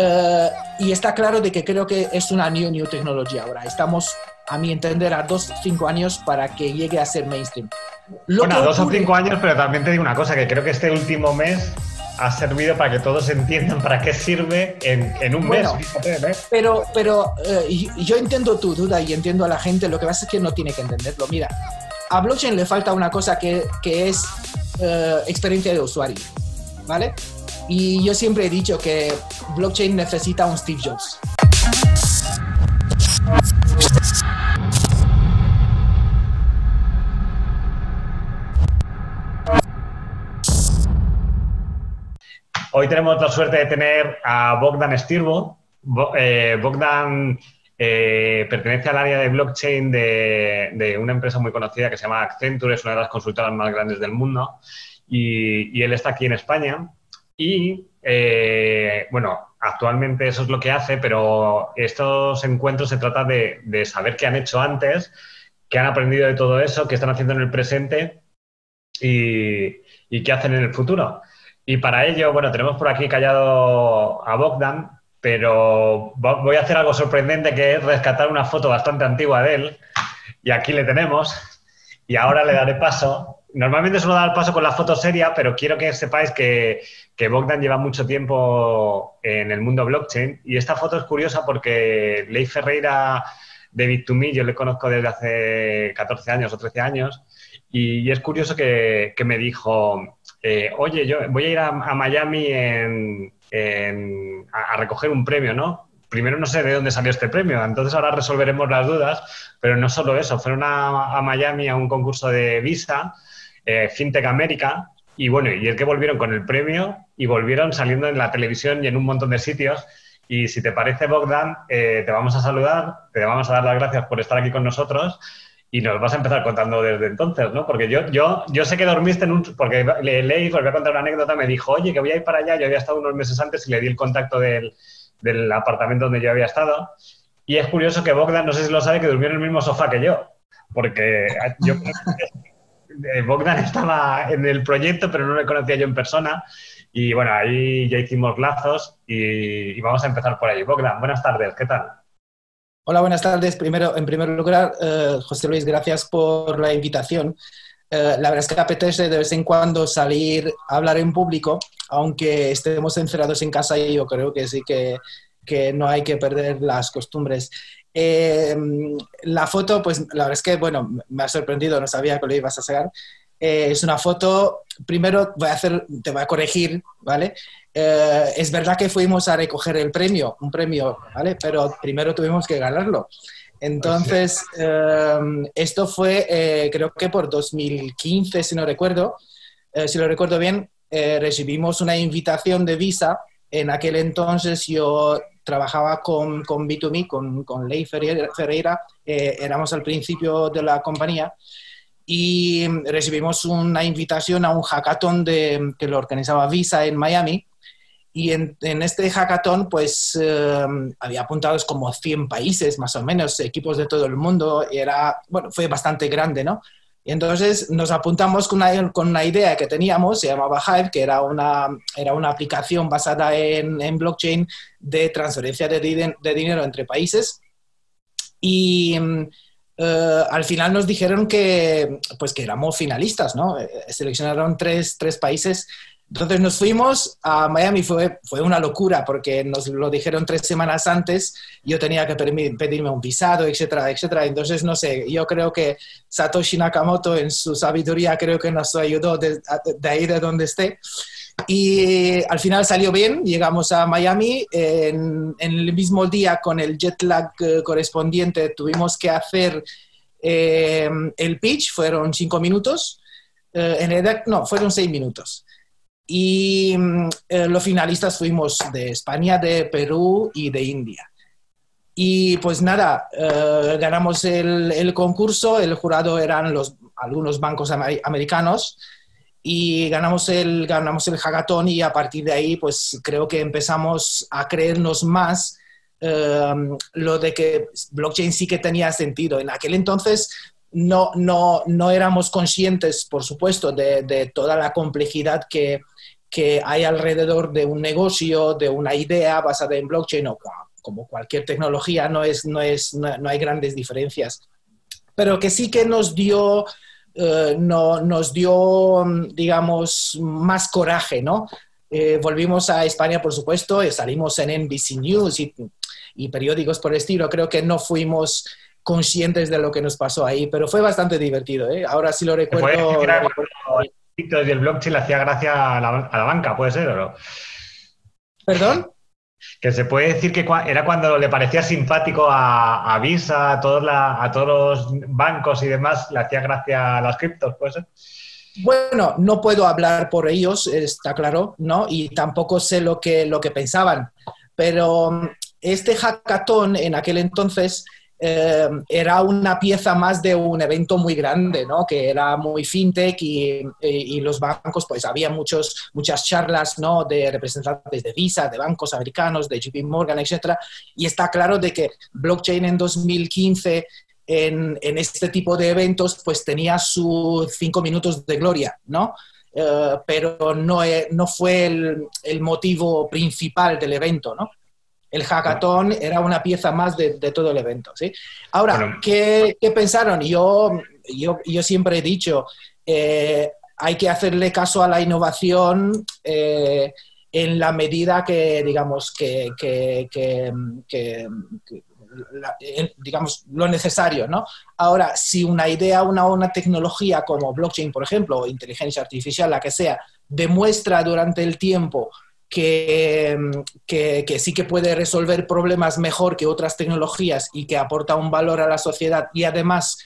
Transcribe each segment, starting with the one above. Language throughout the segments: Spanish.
Eh, y está claro de que creo que es una new, new tecnología ahora. Estamos, a mi entender, a dos, cinco años para que llegue a ser mainstream. bueno, dos o cinco años, pero también te digo una cosa, que creo que este último mes ha servido para que todos entiendan para qué sirve en, un mes. Pero, pero eh, yo entiendo tu duda y entiendo a la gente, lo que pasa es que no tiene que entenderlo. Mira, a blockchain le falta una cosa que, que es eh, experiencia de usuario, ¿vale? Y yo siempre he dicho que blockchain necesita un Steve Jobs. Hoy tenemos la suerte de tener a Bogdan Stirbo. Eh, Bogdan eh, pertenece al área de blockchain de, una empresa muy conocida que se llama Accenture, es una de las consultoras más grandes del mundo, y él está aquí en España. Y eh, bueno, actualmente eso es lo que hace, pero estos encuentros se trata de, saber qué han hecho antes, qué han aprendido de todo eso, qué están haciendo en el presente y, qué hacen en el futuro. Y para ello, bueno, tenemos por aquí callado a Bogdan, pero voy a hacer algo sorprendente que es rescatar una foto bastante antigua de él. Y aquí le tenemos. Y ahora le daré paso normalmente suelo dar paso con la foto seria, pero quiero que sepáis que, que, Bogdan lleva mucho tiempo en el mundo blockchain y esta foto es curiosa porque Ley Ferreira de Bit2Me yo le conozco desde hace 14 años o 13 años y, es curioso que, me dijo, eh, oye, yo voy a ir a, Miami a, recoger un premio, ¿no? primero no sé de dónde salió este premio, entonces ahora resolveremos las dudas, pero no solo eso, fueron a, a Miami a un concurso de visa eh, FinTech América, y bueno, y es que volvieron con el premio y volvieron saliendo en la televisión y en un montón de sitios. Y si te parece, Bogdan, eh, te vamos a saludar, te vamos a dar las gracias por estar aquí con nosotros y nos vas a empezar contando desde entonces, ¿no? Porque yo, yo, yo sé que dormiste en un... Porque le leí, porque voy a contar una anécdota, me dijo, oye, que voy a ir para allá, yo había estado unos meses antes y le di el contacto del, del apartamento donde yo había estado. Y es curioso que Bogdan, no sé si lo sabe, que durmió en el mismo sofá que yo. Porque yo eh, Bogdan estaba en el proyecto, pero no le conocía yo en persona. Y bueno, ahí ya hicimos lazos y, vamos a empezar por ahí. Bogdan, buenas tardes, ¿qué tal? Hola, buenas tardes. Primero, en primer lugar, eh, José Luis, gracias por la invitación. Eh, la verdad es que apetece de vez en cuando salir a hablar en público, aunque estemos encerrados en casa y yo creo que sí que no hay que perder las costumbres. Eh, la foto, pues la verdad es que, bueno, me ha sorprendido, no sabía que lo ibas a sacar. Eh, es una foto, primero voy a hacer, te voy a corregir, ¿vale? Eh, es verdad que fuimos a recoger el premio, un premio, ¿vale? Pero primero tuvimos que ganarlo. Entonces, esto fue, creo que por 2015, si no recuerdo, si lo recuerdo bien, recibimos una invitación de visa. En aquel entonces yo trabajaba con, con B2Me, con, con Ley Ferreira, eh, éramos al principio de la compañía y recibimos una invitación a un hackathon que lo organizaba Visa en Miami. Y en, este hackathon, pues eh, había apuntados como 100 países, más o menos, equipos de todo el mundo. Era, bueno, fue bastante grande, ¿no? Y entonces nos apuntamos con una, con una idea que teníamos, se llamaba Hive, que era una, era una aplicación basada en, en blockchain de transferencia de, de, dinero entre países. Y eh, al final nos dijeron que, pues que éramos finalistas, ¿no? Eh, seleccionaron tres, tres países entonces nos fuimos a Miami, fue, fue una locura porque nos lo dijeron tres semanas antes, yo tenía que pedirme un visado, etcétera, etcétera. Entonces, no sé, yo creo que Satoshi Nakamoto en su sabiduría creo que nos ayudó de, ahí de donde esté. Y al final salió bien, llegamos a Miami, en, el mismo día con el jet lag eh, correspondiente tuvimos que hacer eh, el pitch, fueron cinco minutos, eh, en edad, no, fueron seis minutos. Y mm, eh, los finalistas fuimos de España, de Perú y de India. Y pues nada, eh, ganamos el, el, concurso, el jurado eran los, algunos bancos americanos y ganamos el, ganamos el hackathon y a partir de ahí pues creo que empezamos a creernos más eh, lo de que blockchain sí que tenía sentido. En aquel entonces no, no, no éramos conscientes, por supuesto, de, de toda la complejidad que, que, hay alrededor de un negocio, de una idea basada en blockchain o como cualquier tecnología, no, es, no, es, no, hay grandes diferencias. Pero que sí que nos dio, eh, no, nos dio, digamos, más coraje, ¿no? Eh, volvimos a España, por supuesto, y salimos en NBC News y, y, periódicos por el estilo. Creo que no fuimos conscientes de lo que nos pasó ahí, pero fue bastante divertido. ¿eh? Ahora sí lo recuerdo. Y el blockchain le hacía gracia a la, a la banca, ¿puede ser o no? ¿Perdón? Que se puede decir que era cuando le parecía simpático a, Visa, a todos, a todos los bancos y demás, le hacía gracia a las criptos, ¿puede ser? Bueno, no puedo hablar por ellos, está claro, ¿no? Y tampoco sé lo que, lo que pensaban. Pero este hackathon en aquel entonces eh, era una pieza más de un evento muy grande, ¿no? que era muy fintech y, y, los bancos, pues había muchos, muchas charlas ¿no? de representantes de Visa, de bancos americanos, de JP Morgan, etc. Y está claro de que blockchain en 2015 en, en este tipo de eventos pues tenía sus cinco minutos de gloria, ¿no? Eh, pero no, no fue el, el motivo principal del evento, ¿no? El hackathon era una pieza más de, todo el evento, ¿sí? Ahora, ¿qué, pensaron? Yo, yo, yo, siempre he dicho, eh, hay que hacerle caso a la innovación eh, en la medida que, digamos, que, digamos, lo necesario, ¿no? Ahora, si una idea, una, una tecnología como blockchain, por ejemplo, o inteligencia artificial, la que sea, demuestra durante el tiempo que, que, sí que puede resolver problemas mejor que otras tecnologías y que aporta un valor a la sociedad y además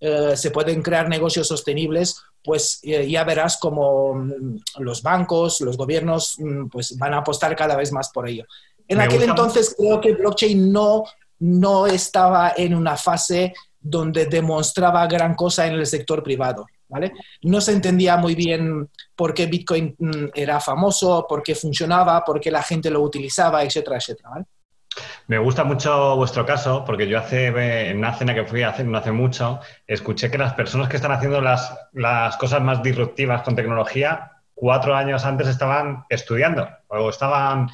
eh, se pueden crear negocios sostenibles, pues eh, ya verás como mm, los bancos, los gobiernos, mm, pues van a apostar cada vez más por ello. En aquel entonces creo que blockchain no, no estaba en una fase donde demostraba gran cosa en el sector privado. No se entendía muy bien por qué Bitcoin mm, era famoso, por qué funcionaba, por qué la gente lo utilizaba, etcétera, etcétera. Me gusta mucho vuestro caso porque yo hace, en una cena que fui hace, no hace mucho, escuché que las personas que están haciendo las, las cosas más disruptivas con tecnología, cuatro años antes estaban estudiando o estaban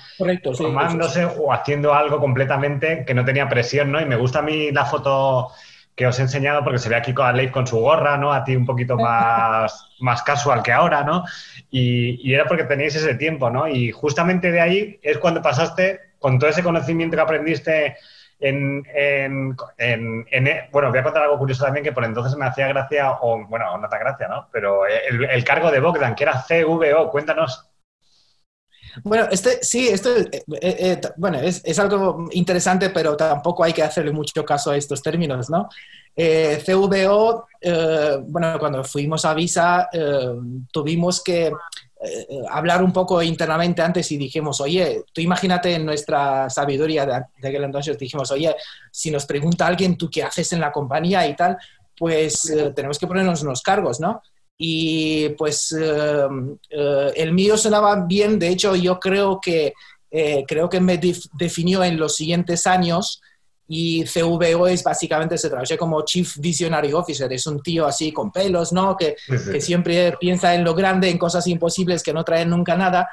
formándose o haciendo algo completamente que no tenía presión, ¿no? Y me gusta a mí la foto que os he enseñado porque se ve aquí con Leif con su gorra, ¿no? A ti un poquito más, más casual que ahora, ¿no? Y, era porque teníais ese tiempo, ¿no? Y justamente de ahí es cuando pasaste con todo ese conocimiento que aprendiste en, en, bueno, voy a contar algo curioso también que por entonces me hacía gracia, o bueno, no tan gracia, ¿no? Pero el, el cargo de Bogdan, que era CVO, cuéntanos. Bueno, este, sí, esto eh, eh, eh, bueno, es, algo interesante, pero tampoco hay que hacerle mucho caso a estos términos, ¿no? CVO, bueno, cuando fuimos a Visa, tuvimos que hablar un poco internamente antes y dijimos, oye, tú imagínate en nuestra sabiduría de, de aquel entonces, dijimos, oye, si nos pregunta alguien, ¿tú qué haces en la compañía y tal? Pues tenemos que ponernos unos cargos, ¿no? Y pues eh, eh, el mío sonaba bien, de hecho yo creo que, eh, creo que me definió en los siguientes años y CVO es básicamente, se traduce como Chief Visionary Officer, es un tío así con pelos, ¿no? Que, que siempre piensa en lo grande, en cosas imposibles que no traen nunca nada,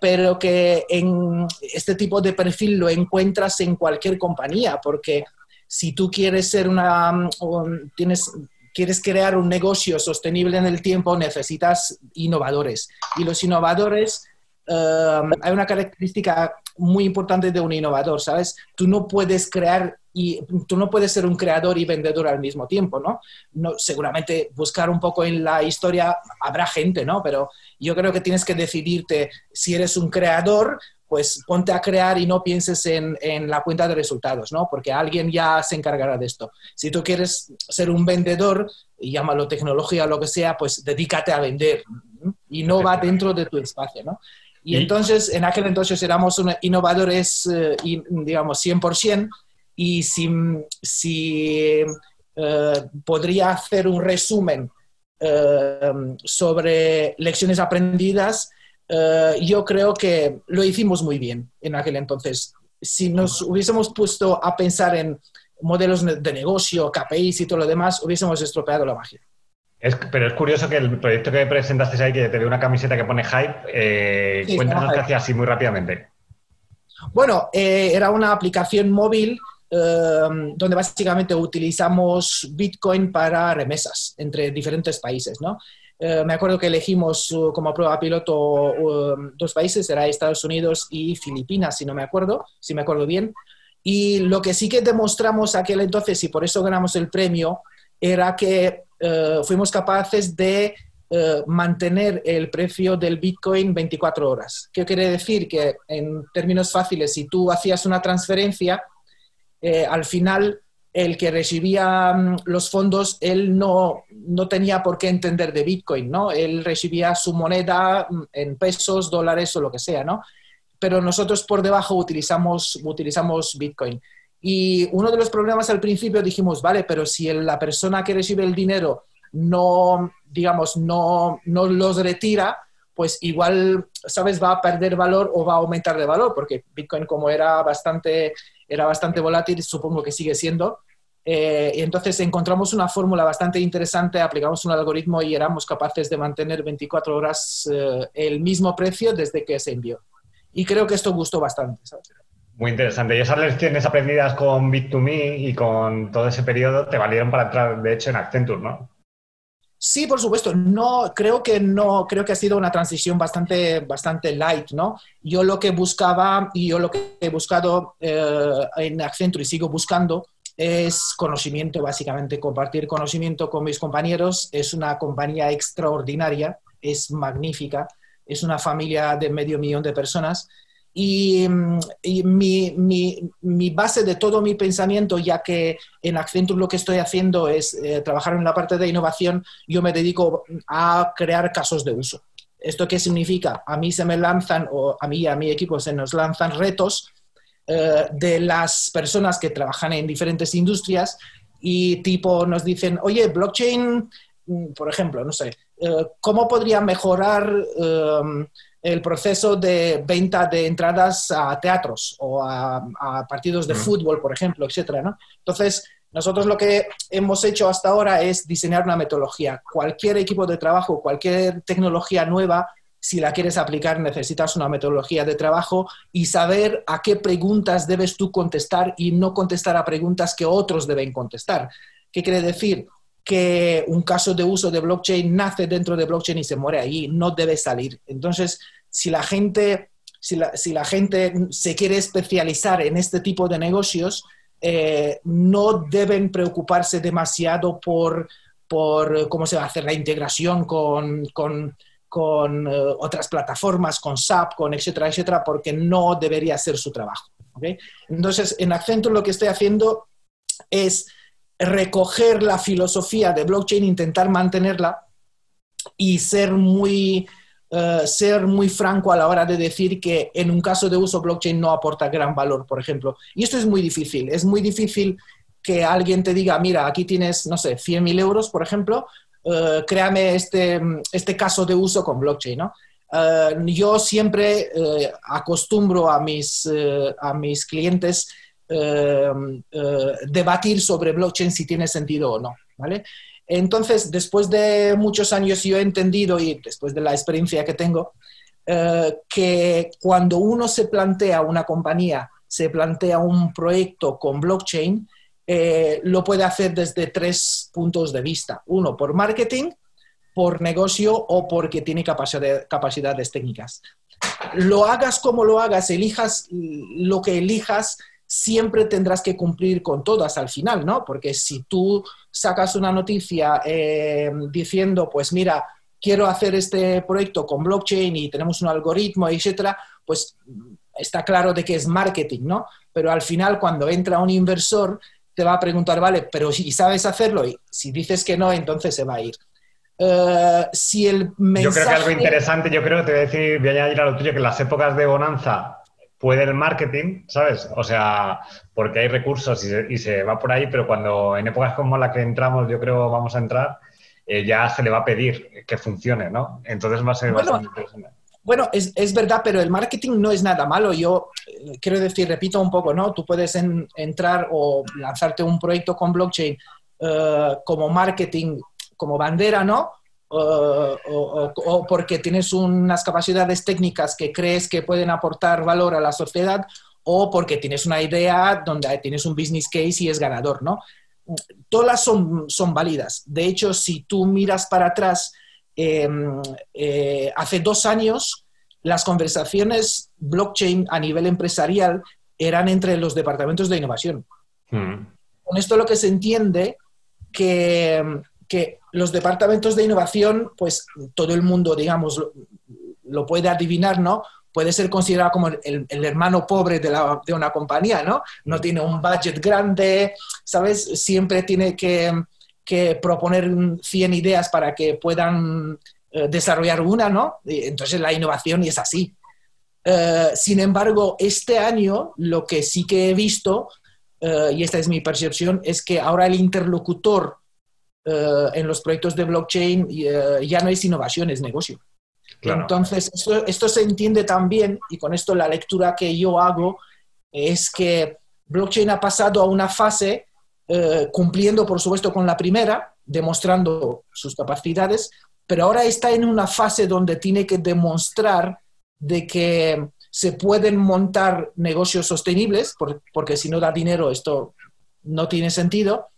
pero que en este tipo de perfil lo encuentras en cualquier compañía, porque si tú quieres ser una, tienes quieres crear un negocio sostenible en el tiempo, necesitas innovadores. Y los innovadores, eh, hay una característica muy importante de un innovador, ¿sabes? Tú no puedes crear y tú no puedes ser un creador y vendedor al mismo tiempo, ¿no? no seguramente buscar un poco en la historia habrá gente, ¿no? Pero yo creo que tienes que decidirte si eres un creador pues ponte a crear y no pienses en, la cuenta de resultados, ¿no? Porque alguien ya se encargará de esto. Si tú quieres ser un vendedor, y llámalo tecnología o lo que sea, pues dedícate a vender y no va dentro de tu espacio, ¿no? Y, entonces, en aquel entonces éramos innovadores, eh, digamos, 100%, Y si, si podría hacer un resumen sobre lecciones aprendidas, yo creo que lo hicimos muy bien en aquel entonces. Si nos hubiésemos puesto a pensar en modelos de negocio, KPIs y todo lo demás, hubiésemos estropeado la magia. pero es curioso que el proyecto que presentaste ahí, que te dio una camiseta que pone Hype, eh, cuéntanos qué hacía así muy rápidamente. Bueno, eh, era una aplicación móvil eh, donde básicamente utilizamos Bitcoin para remesas entre diferentes países, ¿no? Me acuerdo que elegimos como prueba piloto dos países, era Estados Unidos y Filipinas, si no me acuerdo, si me acuerdo bien. Y lo que sí que demostramos aquel entonces, y por eso ganamos el premio, era que eh, fuimos capaces de eh, mantener el precio del Bitcoin 24 horas. ¿Qué quiere decir? Que en términos fáciles, si tú hacías una transferencia, eh, al final el que recibía mm, los fondos, él no, no, tenía por qué entender de Bitcoin, ¿no? Él recibía su moneda mm, en pesos, dólares o lo que sea, ¿no? pero nosotros por debajo utilizamos, utilizamos Bitcoin. Y uno de los problemas al principio dijimos, vale, pero si la persona que recibe el dinero no, digamos, no, no los retira, pues igual, ¿sabes? Va a perder valor o va a aumentar de valor, porque Bitcoin como era bastante, era bastante volátil, supongo que sigue siendo. Eh, y entonces encontramos una fórmula bastante interesante, aplicamos un algoritmo y éramos capaces de mantener 24 horas eh, el mismo precio desde que se envió. Y creo que esto gustó bastante. Muy interesante. Y esas lecciones aprendidas con Bit2Me y con todo ese periodo te valieron para entrar, de hecho, en Accenture, ¿no? Sí, por supuesto. No, creo que no, creo que ha sido una transición bastante, bastante light, ¿no? Yo lo que buscaba y yo lo que he buscado eh, en Accenture y sigo buscando es conocimiento, básicamente compartir conocimiento con mis compañeros. Es una compañía extraordinaria, es magnífica es una familia de medio millón de personas. Y, mi, base de todo mi pensamiento, ya que en Accenture lo que estoy haciendo es eh, trabajar en la parte de innovación, yo me dedico a crear casos de uso. ¿Esto qué significa? A mí se me lanzan, o a mí y a mi equipo se nos lanzan retos eh, de las personas que trabajan en diferentes industrias y tipo nos dicen, oye, blockchain, mm, por ejemplo, no sé, eh, cómo podría mejorar eh, el proceso de venta de entradas a teatros o a, partidos de fútbol, por ejemplo, etcétera, ¿no? Entonces, nosotros lo que hemos hecho hasta ahora es diseñar una metodología. Cualquier equipo de trabajo, cualquier tecnología nueva, si la quieres aplicar, necesitas una metodología de trabajo y saber a qué preguntas debes tú contestar y no contestar a preguntas que otros deben contestar. ¿Qué quiere decir? Que un caso de uso de blockchain nace dentro de blockchain y se muere ahí, no debe salir. Entonces, si la gente, si la, gente se quiere especializar en este tipo de negocios, eh, no deben preocuparse demasiado por, por, cómo se va a hacer la integración con, eh, otras plataformas, con SAP, con etcétera, etcétera, porque no debería ser su trabajo. Entonces, en Accenture lo que estoy haciendo es recoger la filosofía de blockchain, intentar mantenerla y ser muy, eh, ser muy franco a la hora de decir que en un caso de uso blockchain no aporta gran valor, por ejemplo. Y esto es muy difícil. Es muy difícil que alguien te diga, mira, aquí tienes, no sé, 100.000 euros, por ejemplo, eh, créame este, este caso de uso con blockchain, ¿no? Eh, yo siempre acostumbro a mis, a mis clientes debatir sobre blockchain si tiene sentido o no, ¿vale? Entonces, después de muchos años yo he entendido y después de la experiencia que tengo, eh, que cuando uno se plantea una compañía, se plantea un proyecto con blockchain, lo puede hacer desde tres puntos de vista. Uno, por marketing, por negocio o porque tiene capacidades técnicas. Lo hagas como lo hagas, elijas lo que elijas, siempre tendrás que cumplir con todas al final, ¿no? Porque si tú sacas una noticia eh, diciendo, pues mira, quiero hacer este proyecto con blockchain y tenemos un algoritmo, etcétera, pues está claro de que es marketing, ¿no? Pero al final, cuando entra un inversor, te va a preguntar, vale, pero si sabes hacerlo, y si dices que no, entonces se va a ir. Eh, si el mensaje... Yo creo que algo interesante, yo creo que te voy a decir, voy a añadir a lo tuyo, que en las épocas de bonanza puede el marketing, ¿sabes? O sea, porque hay recursos y se, va por ahí, pero cuando en épocas como la que entramos, yo creo vamos a entrar, eh, ya se le va a pedir que funcione, ¿no? Entonces va a ser bueno, Bueno, es, es, verdad, pero el marketing no es nada malo. Yo eh, quiero decir, repito un poco, ¿no? Tú puedes entrar o lanzarte un proyecto con blockchain eh, como marketing, como bandera, ¿no? O, porque tienes unas capacidades técnicas que crees que pueden aportar valor a la sociedad o porque tienes una idea donde tienes un business case y es ganador, ¿no? Todas son, son válidas. De hecho, si tú miras para atrás, em, eh, hace dos años las conversaciones blockchain a nivel empresarial eran entre los departamentos de innovación. Hmm. Con esto lo que se entiende que, que los departamentos de innovación, pues todo el mundo, digamos, lo, puede adivinar, ¿no? Puede ser considerado como el, hermano pobre de, la, de, una compañía, ¿no? No tiene un budget grande, ¿sabes? Siempre tiene que, que proponer 100 ideas para que puedan eh, desarrollar una, ¿no? entonces la innovación es así. Eh, sin embargo, este año lo que sí que he visto, eh, y esta es mi percepción, es que ahora el interlocutor eh, en los proyectos de blockchain eh, ya no es innovación, es negocio. Entonces, esto, se entiende también, y con esto la lectura que yo hago es que blockchain ha pasado a una fase eh, cumpliendo, por supuesto, con la primera, demostrando sus capacidades, pero ahora está en una fase donde tiene que demostrar de que se pueden montar negocios sostenibles, porque si no da dinero esto no tiene sentido,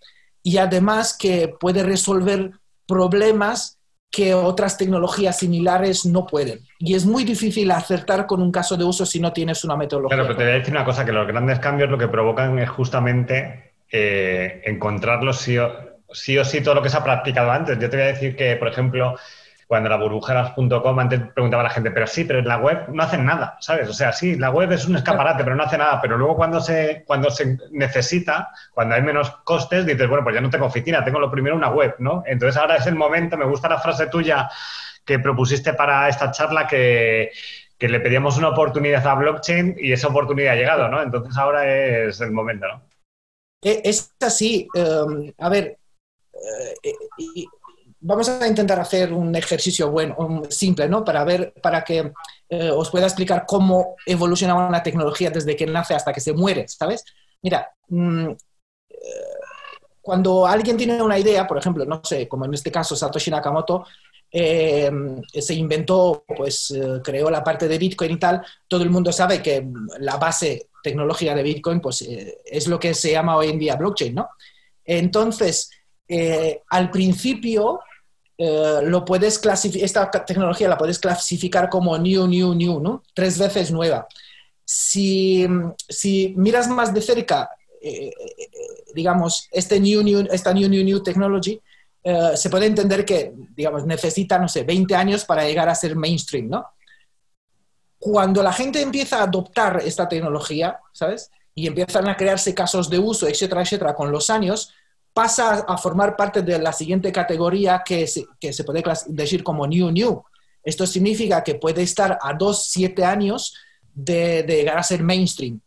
y además que puede resolver problemas que otras tecnologías similares no pueden. Y es muy difícil acertar con un caso de uso si no tienes una metodología. Claro, pero te voy a decir una cosa, que los grandes cambios lo que provocan es justamente eh, encontrarlos sí o, sí o sí todo lo que se ha practicado antes. Yo te voy a decir que, por ejemplo, cuando la burbujeras.com antes preguntaba a la gente, pero sí, pero en la web no hacen nada, ¿sabes? O sea, sí, la web es un escaparate, pero no hace nada. Pero luego cuando se, cuando se necesita, cuando hay menos costes, dices, bueno, pues ya no tengo oficina, tengo lo primero una web, ¿no? Entonces ahora es el momento, me gusta la frase tuya que propusiste para esta charla que, le pedíamos una oportunidad a blockchain y esa oportunidad ha llegado, ¿no? Entonces ahora es el momento, ¿no? Eh, es así. Em, a ver, eh, vamos a intentar hacer un ejercicio bueno, simple, ¿no? Para ver, para que eh, os pueda explicar cómo evoluciona una tecnología desde que nace hasta que se muere, ¿sabes? Mira, mm, eh, cuando alguien tiene una idea, por ejemplo, no sé, como en este caso Satoshi Nakamoto, eh, se inventó, pues creó la parte de Bitcoin y tal, todo el mundo sabe que la base tecnológica de Bitcoin, pues es lo que se llama hoy en día blockchain, ¿no? Entonces, al principio eh, lo puedes clasificar, esta tecnología la puedes clasificar como new, new, new, ¿no? Tres veces nueva. Si, si miras más de cerca, eh, eh, digamos, este new, new, esta new, new, new technology, se puede entender que, digamos, necesita, no sé, 20 años para llegar a ser mainstream, ¿no? Cuando la gente empieza a adoptar esta tecnología, ¿sabes? Y empiezan a crearse casos de uso, etcétera, etcétera, con los años, pasa a formar parte de la siguiente categoría que se, puede decir como New New. Esto significa que puede estar a dos, siete años de, de llegar a ser mainstream.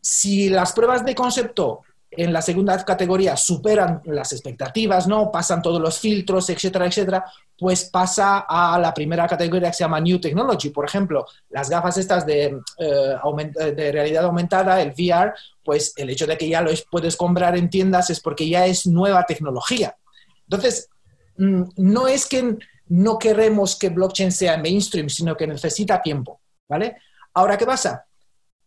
Si las pruebas de concepto en la segunda categoría superan las expectativas, ¿no? Pasan todos los filtros, etcétera, etcétera, pues pasa a la primera categoría que se llama New Technology. Por ejemplo, las gafas estas de, eh, realidad aumentada, el VR, pues el hecho de que ya lo puedes comprar en tiendas es porque ya es nueva tecnología. Entonces, mm, no es que no queremos que blockchain sea mainstream, sino que necesita tiempo, ¿vale? Ahora, ¿qué pasa?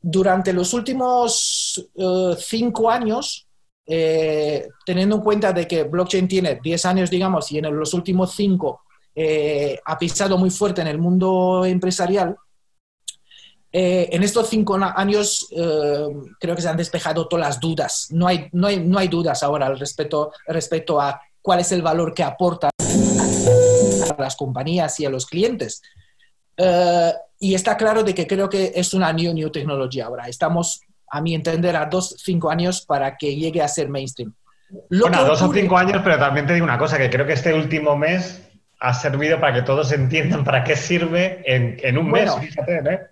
durante los últimos eh, cinco años, eh, teniendo en cuenta de que blockchain tiene 10 años, digamos, y en los últimos cinco eh, ha pisado muy fuerte en el mundo empresarial, en estos cinco años creo que se han despejado todas las dudas. No hay, no hay, no hay dudas ahora al respecto, respecto a cuál es el valor que aporta a las compañías y a los clientes. Y está claro de que creo que es una new, new tecnología ahora. Estamos, a mi entender, a dos, cinco años para que llegue a ser mainstream. bueno, dos o cinco años, pero también te digo una cosa, que creo que este último mes ha servido para que todos entiendan para qué sirve en, un mes,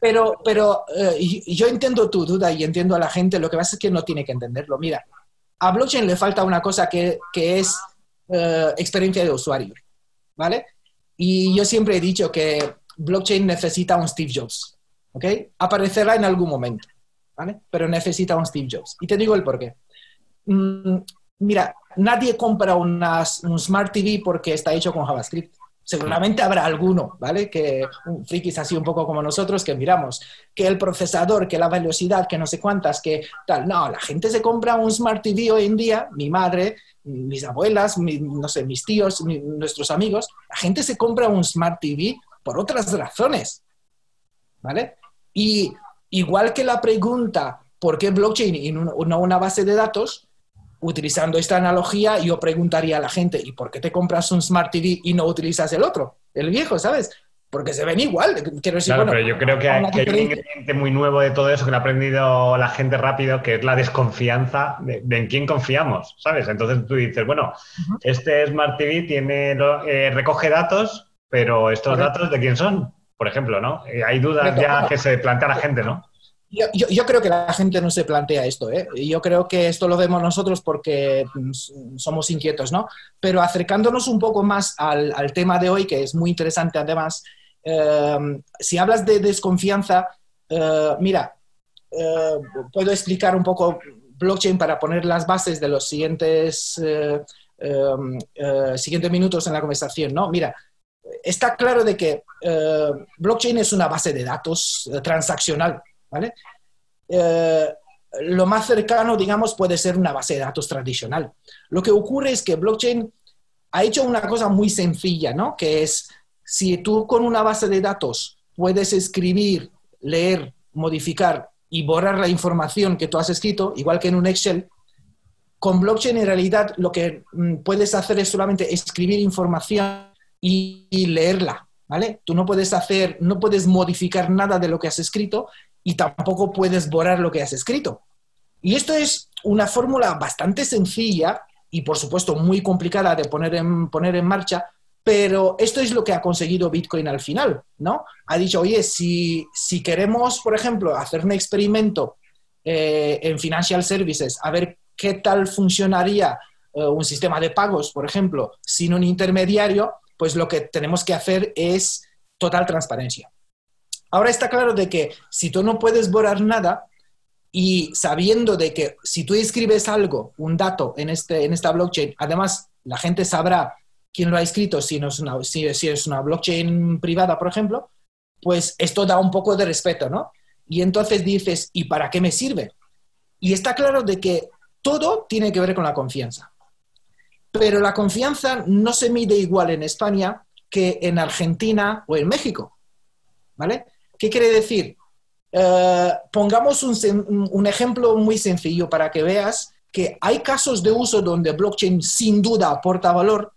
Pero, pero eh, yo entiendo tu duda y entiendo a la gente, lo que pasa es que no tiene que entenderlo. Mira, a blockchain le falta una cosa que, es eh, experiencia de usuario, ¿vale? Y yo siempre he dicho que blockchain necesita un Steve Jobs, ¿ok? Aparecerá en algún momento, Pero necesita un Steve Jobs. Y te digo el por qué. Mm, mira, nadie compra un Smart TV porque está hecho con JavaScript. Seguramente habrá alguno, ¿vale? Que un frikis así un poco como nosotros que miramos que el procesador, que la velocidad, que no sé cuántas, que tal. No, la gente se compra un Smart TV hoy en día, mi madre, mis abuelas, no sé, mis tíos, nuestros amigos, la gente se compra un Smart TV por otras razones, ¿vale? Y igual que la pregunta, ¿por qué blockchain y no una base de datos? utilizando esta analogía, yo preguntaría a la gente, ¿y por qué te compras un Smart TV y no utilizas el otro, el viejo, ¿sabes? Porque se ven igual. Quiero decir, claro, pero yo creo que hay, un ingrediente muy nuevo de todo eso que lo ha aprendido la gente rápido, que es la desconfianza de, en quién confiamos, ¿sabes? Entonces tú dices, bueno, este Smart TV tiene, eh, recoge datos, pero estos datos de quién son, por ejemplo, ¿no? Eh, hay dudas ya que se plantea la gente, ¿no? Yo, creo que la gente no se plantea esto, ¿eh? Yo creo que esto lo vemos nosotros porque mm, somos inquietos, ¿no? Pero acercándonos un poco más al, tema de hoy, que es muy interesante además, em, si hablas de desconfianza, eh, mira, eh, puedo explicar un poco blockchain para poner las bases de los siguientes, eh, siguientes minutos en la conversación, ¿no? Mira, está claro de que blockchain es una base de datos transaccional ¿vale? Eh, lo más cercano, digamos, puede ser una base de datos tradicional. Lo que ocurre es que blockchain ha hecho una cosa muy sencilla, ¿no? Que es, si tú con una base de datos puedes escribir, leer, modificar y borrar la información que tú has escrito, igual que en un Excel, con blockchain en realidad lo que mm, puedes hacer es solamente escribir información y, leerla, ¿vale? Tú no puedes hacer, no puedes modificar nada de lo que has escrito y tampoco puedes borrar lo que has escrito. Y esto es una fórmula bastante sencilla y por supuesto muy complicada de poner en, poner en marcha, pero esto es lo que ha conseguido Bitcoin al final, ¿no? Ha dicho, oye, si, si queremos, por ejemplo, hacer un experimento eh, en Financial Services, a ver qué tal funcionaría eh, un sistema de pagos, por ejemplo, sin un intermediario, pues lo que tenemos que hacer es total transparencia. Ahora está claro de que si tú no puedes borrar nada y sabiendo de que si tú escribes algo, un dato en, este, en esta blockchain, además la gente sabrá quién lo ha escrito si, no es una, si, es una blockchain privada, por ejemplo, pues esto da un poco de respeto, ¿no? Y entonces dices, ¿y para qué me sirve? Y está claro de que todo tiene que ver con la confianza. Pero la confianza no se mide igual en España que en Argentina o en México, ¿vale? ¿Qué quiere decir? Eh, pongamos un, ejemplo muy sencillo para que veas que hay casos de uso donde blockchain sin duda aporta valor,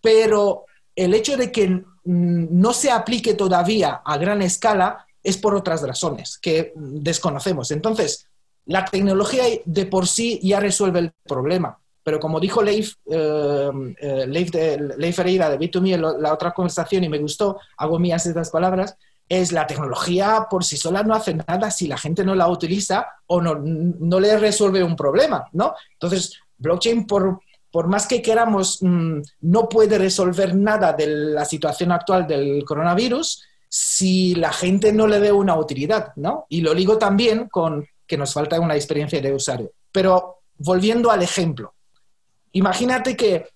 pero el hecho de que no se aplique todavía a gran escala es por otras razones que desconocemos. Entonces, la tecnología de por sí ya resuelve el problema. Pero como dijo Leif, eh, eh, Leif, de, Leif Ferreira de Bit2Me en la otra conversación y me gustó, hago mías estas palabras, es la tecnología por sí sola no hace nada si la gente no la utiliza o no, no le resuelve un problema, ¿no? Entonces, blockchain, por, por más que queramos, mm, no puede resolver nada de la situación actual del coronavirus si la gente no le ve una utilidad, ¿no? Y lo digo también con que nos falta una experiencia de usuario. Pero volviendo al ejemplo, imagínate que,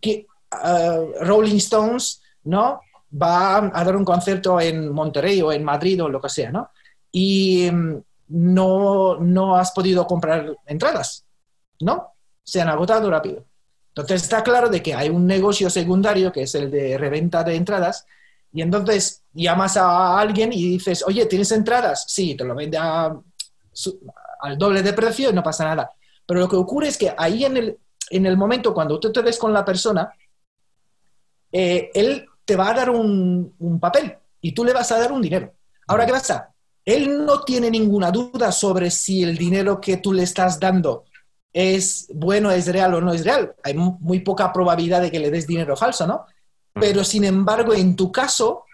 que uh, Rolling Stones, ¿no? va a dar un concierto en Monterrey o en Madrid o lo que sea, ¿no? Y mm, no, no has podido comprar entradas, ¿no? Se han agotado rápido. Entonces está claro de que hay un negocio secundario que es el de reventa de entradas y entonces llamas a alguien y dices, oye, ¿tienes entradas? Sí, te lo vende al doble de precio y no pasa nada. Pero lo que ocurre es que ahí en el, en el momento cuando tú te ves con la persona, eh, él te va a dar un, papel y tú le vas a dar un dinero. Ahora, ¿qué pasa? Él no tiene ninguna duda sobre si el dinero que tú le estás dando es bueno, es real o no es real. Hay muy poca probabilidad de que le des dinero falso, ¿no? Pero sin embargo, en tu caso,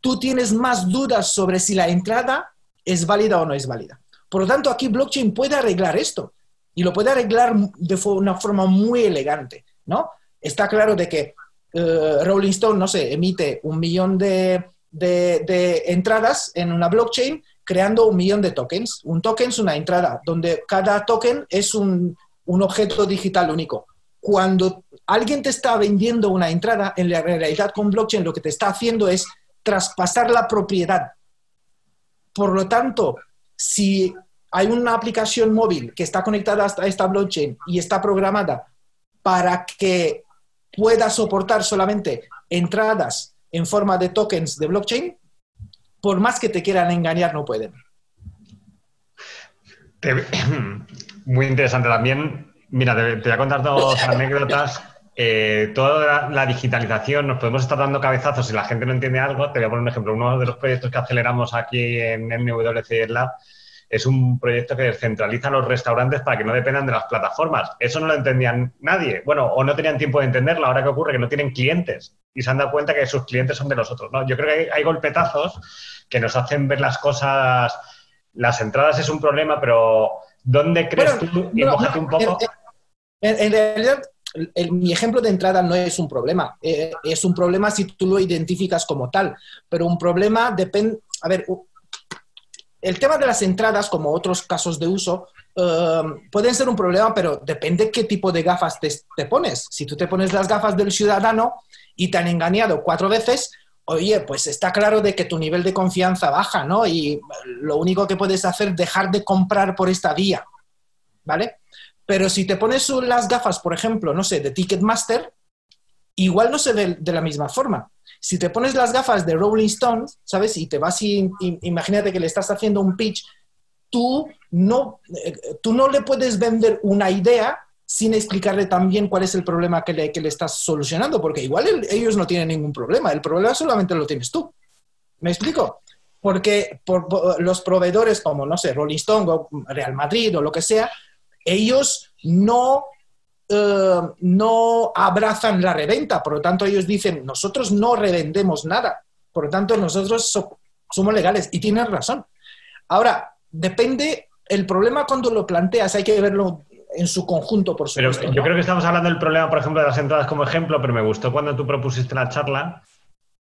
tú tienes más dudas sobre si la entrada es válida o no es válida. Por lo tanto, aquí blockchain puede arreglar esto y lo puede arreglar de una forma muy elegante, ¿no? Está claro de que eh, Rolling Stone, no sé, emite un millón de, entradas en una blockchain creando un millón de tokens. Un token es una entrada, donde cada token es un, un objeto digital único. Cuando alguien te está vendiendo una entrada, en la realidad con blockchain lo que te está haciendo es traspasar la propiedad. Por lo tanto, si hay una aplicación móvil que está conectada a esta blockchain y está programada para que pueda soportar solamente entradas en forma de tokens de blockchain, por más que te quieran engañar, no pueden. Muy interesante también. Mira, te, voy a contar dos anécdotas. Eh, toda la, digitalización, nos podemos estar dando cabezazos si la gente no entiende algo. Te voy a poner un ejemplo. Uno de los proyectos que aceleramos aquí en NWC Lab es un proyecto que descentraliza los restaurantes para que no dependan de las plataformas. Eso no lo entendían nadie. Bueno, o no tenían tiempo de entenderlo. Ahora que ocurre que no tienen clientes y se han dado cuenta que sus clientes son de los otros. ¿no? Yo creo que hay, golpetazos que nos hacen ver las cosas. Las entradas es un problema, pero ¿dónde crees tú? Y un poco. En, realidad, mi ejemplo de entrada no es un problema. Eh, es un problema si tú lo identificas como tal. Pero un problema depende. A ver, el tema de las entradas, como otros casos de uso, um, pueden ser un problema, pero depende qué tipo de gafas te, pones. Si tú te pones las gafas del ciudadano y te han engañado cuatro veces, oye, pues está claro de que tu nivel de confianza baja, ¿no? Y lo único que puedes hacer es dejar de comprar por esta vía, ¿vale? Pero si te pones las gafas, por ejemplo, no sé, de Ticketmaster, igual no se ve de la misma forma. Si te pones las gafas de Rolling Stones, ¿sabes? Y te vas y, imagínate que le estás haciendo un pitch, tú no, eh, tú no le puedes vender una idea sin explicarle también cuál es el problema que le, que le estás solucionando, porque igual ellos no tienen ningún problema, el problema solamente lo tienes tú. ¿Me explico? Porque por, los proveedores como, no sé, Rolling Stone o Real Madrid o lo que sea, ellos no eh, no abrazan la reventa, por lo tanto ellos dicen, nosotros no revendemos nada, por lo tanto nosotros somos legales y tienen razón. Ahora, depende, el problema cuando lo planteas hay que verlo en su conjunto, por supuesto. Pero yo creo que estamos hablando del problema, por ejemplo, de las entradas como ejemplo, pero me gustó cuando tú propusiste la charla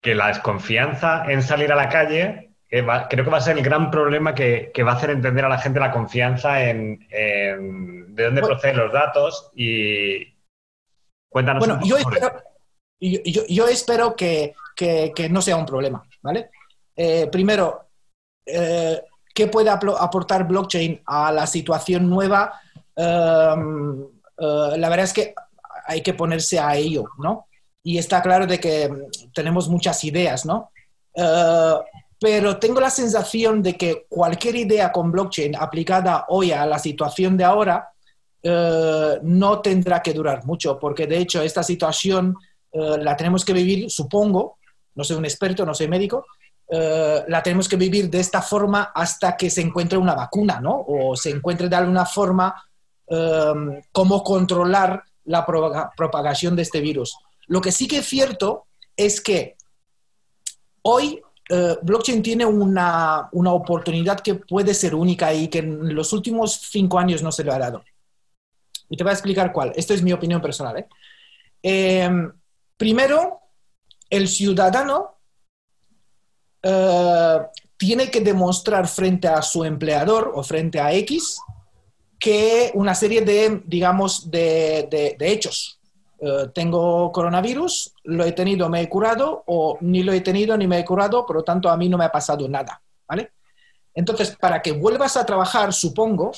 que la desconfianza en salir a la calle creo que va a ser el gran problema que, va a hacer entender a la gente la confianza en, de dónde proceden los datos y cuéntanos. Bueno, yo, espero, yo, espero, que, no sea un problema, ¿vale? Eh, primero, eh, ¿qué puede aportar blockchain a la situación nueva? Em, eh, la verdad es que hay que ponerse a ello, ¿no? Y está claro de que tenemos muchas ideas, ¿no? Pero tengo la sensación de que cualquier idea con blockchain aplicada hoy a la situación de ahora eh, no tendrá que durar mucho, porque de hecho esta situación eh, la tenemos que vivir, supongo, no soy un experto, no soy médico, eh, la tenemos que vivir de esta forma hasta que se encuentre una vacuna, ¿no? O se encuentre de alguna forma cómo controlar la propagación de este virus. Lo que sí que es cierto es que hoy eh, blockchain tiene una, oportunidad que puede ser única y que en los últimos cinco años no se lo ha dado. Y te voy a explicar cuál. Esto es mi opinión personal. ¿eh? Em, primero, el ciudadano eh, tiene que demostrar frente a su empleador o frente a X que una serie de, digamos, de hechos eh, tengo coronavirus, lo he tenido, me he curado, o ni lo he tenido ni me he curado, por lo tanto a mí no me ha pasado nada, ¿vale? Entonces, para que vuelvas a trabajar, supongo,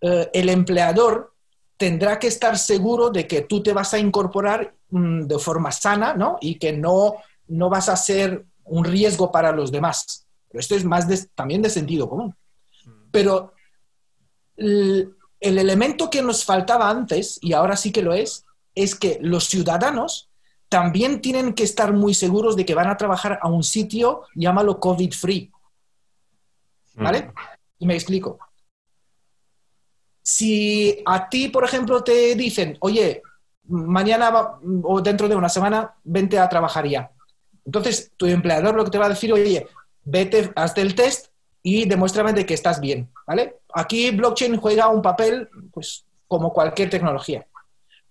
eh, el empleador tendrá que estar seguro de que tú te vas a incorporar mm, de forma sana, ¿no? Y que no, no vas a ser un riesgo para los demás. Pero esto es más también de sentido común. Pero el elemento que nos faltaba antes, y ahora sí que lo es, es que los ciudadanos también tienen que estar muy seguros de que van a trabajar a un sitio, llámalo COVID-free. ¿Vale? Mm. Y me explico. Si a ti, por ejemplo, te dicen, oye, mañana o dentro de una semana, vente a trabajar ya. Entonces, tu empleador lo que te va a decir, oye, vete, hazte el test y demuéstrame de que estás bien, ¿vale? Aquí blockchain juega un papel, pues, como cualquier tecnología.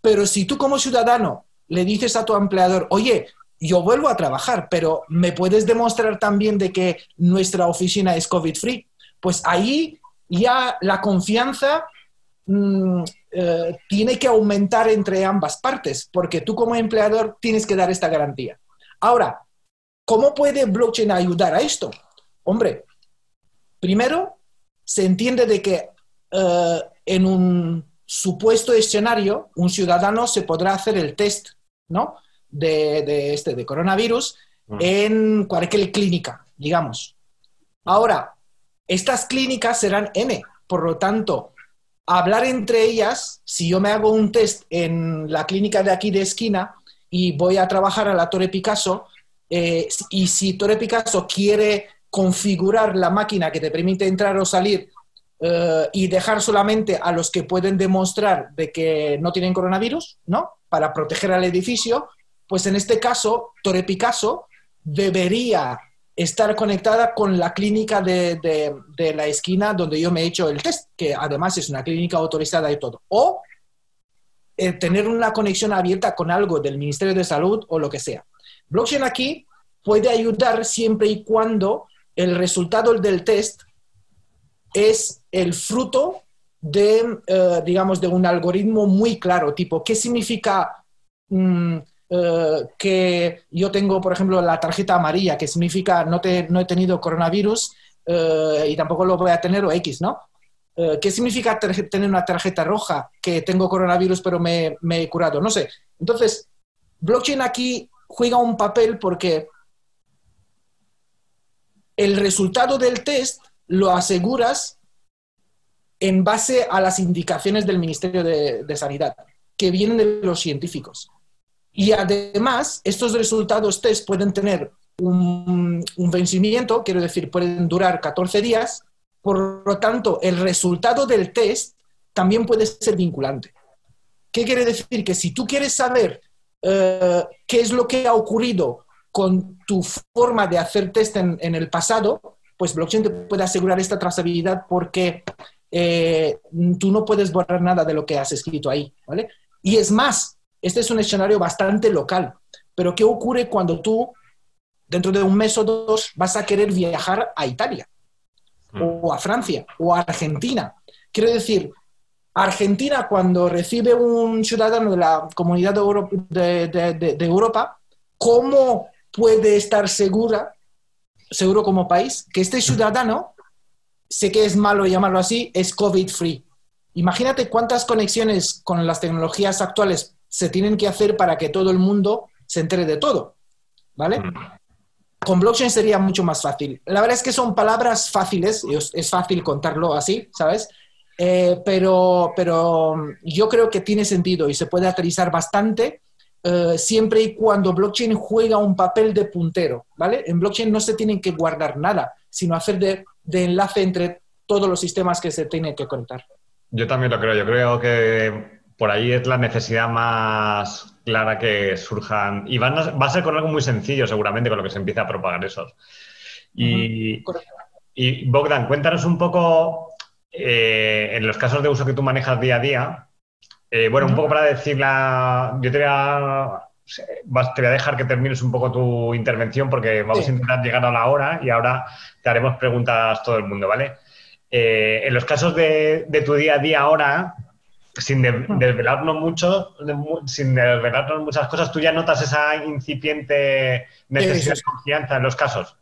Pero si tú como ciudadano le dices a tu empleador, oye, yo vuelvo a trabajar, pero ¿me puedes demostrar también de que nuestra oficina es COVID-free? Pues ahí ya la confianza mm, eh, tiene que aumentar entre ambas partes, porque tú como empleador tienes que dar esta garantía. Ahora, ¿cómo puede blockchain ayudar a esto? Hombre, primero, se entiende de que eh, en un supuesto escenario, un ciudadano se podrá hacer el test, ¿no? De, este, de coronavirus mm. en cualquier clínica, digamos. Ahora, estas clínicas serán N, por lo tanto, hablar entre ellas, si yo me hago un test en la clínica de aquí de esquina y voy a trabajar a la Torre Picasso, eh, y si Torre Picasso quiere configurar la máquina que te permite entrar o salir eh, y dejar solamente a los que pueden demostrar de que no tienen coronavirus, ¿no? Para proteger al edificio, pues en este caso, Torre Picasso debería estar conectada con la clínica de, la esquina donde yo me he hecho el test, que además es una clínica autorizada y todo. O eh, tener una conexión abierta con algo del Ministerio de Salud o lo que sea. Blockchain aquí puede ayudar siempre y cuando el resultado del test es el fruto de, eh, digamos, de un algoritmo muy claro, tipo, ¿qué significa mm, eh, que yo tengo, por ejemplo, la tarjeta amarilla, que significa no, te, no he tenido coronavirus eh, y tampoco lo voy a tener o X, ¿no? ¿Qué significa tener una tarjeta roja que tengo coronavirus pero me, me, he curado? No sé. Entonces, blockchain aquí juega un papel porque el resultado del test lo aseguras en base a las indicaciones del Ministerio de, Sanidad, que vienen de los científicos. Y además, estos resultados test pueden tener un, vencimiento, quiero decir, pueden durar 14 días, por lo tanto, el resultado del test también puede ser vinculante. ¿Qué quiere decir? Que si tú quieres saber eh, qué es lo que ha ocurrido con tu forma de hacer test en, el pasado, pues blockchain te puede asegurar esta trazabilidad porque eh, tú no puedes borrar nada de lo que has escrito ahí, ¿vale? Y es más, este es un escenario bastante local, pero ¿qué ocurre cuando tú, dentro de un mes o dos, vas a querer viajar a Italia hmm. o a Francia o a Argentina? Quiero decir, Argentina cuando recibe un ciudadano de la comunidad de, Europa, ¿cómo puede estar segura, seguro como país, que este ciudadano, sé que es malo llamarlo así, es COVID-free? Imagínate cuántas conexiones con las tecnologías actuales se tienen que hacer para que todo el mundo se entere de todo, ¿vale? Mm. Con blockchain sería mucho más fácil. La verdad es que son palabras fáciles, es fácil contarlo así, ¿sabes? Eh, pero, pero yo creo que tiene sentido y se puede aterrizar bastante eh, siempre y cuando blockchain juega un papel de puntero, ¿vale? En blockchain no se tienen que guardar nada, sino hacer de, de enlace entre todos los sistemas que se tienen que conectar. Yo también lo creo. Yo creo que por ahí es la necesidad más clara que surjan. Y va a ser con algo muy sencillo, seguramente, con lo que se empieza a propagar eso. Y, Bogdan, cuéntanos un poco, eh, en los casos de uso que tú manejas día a día, eh, bueno, un poco para decirla, yo te voy, a, te voy a dejar que termines un poco tu intervención porque vamos a intentar llegar a la hora y ahora te haremos preguntas todo el mundo, ¿vale? Eh, en los casos de, de, tu día a día ahora, sin desvelarnos mucho, sin desvelarnos muchas cosas, ¿tú ya notas esa incipiente necesidad de confianza en los casos?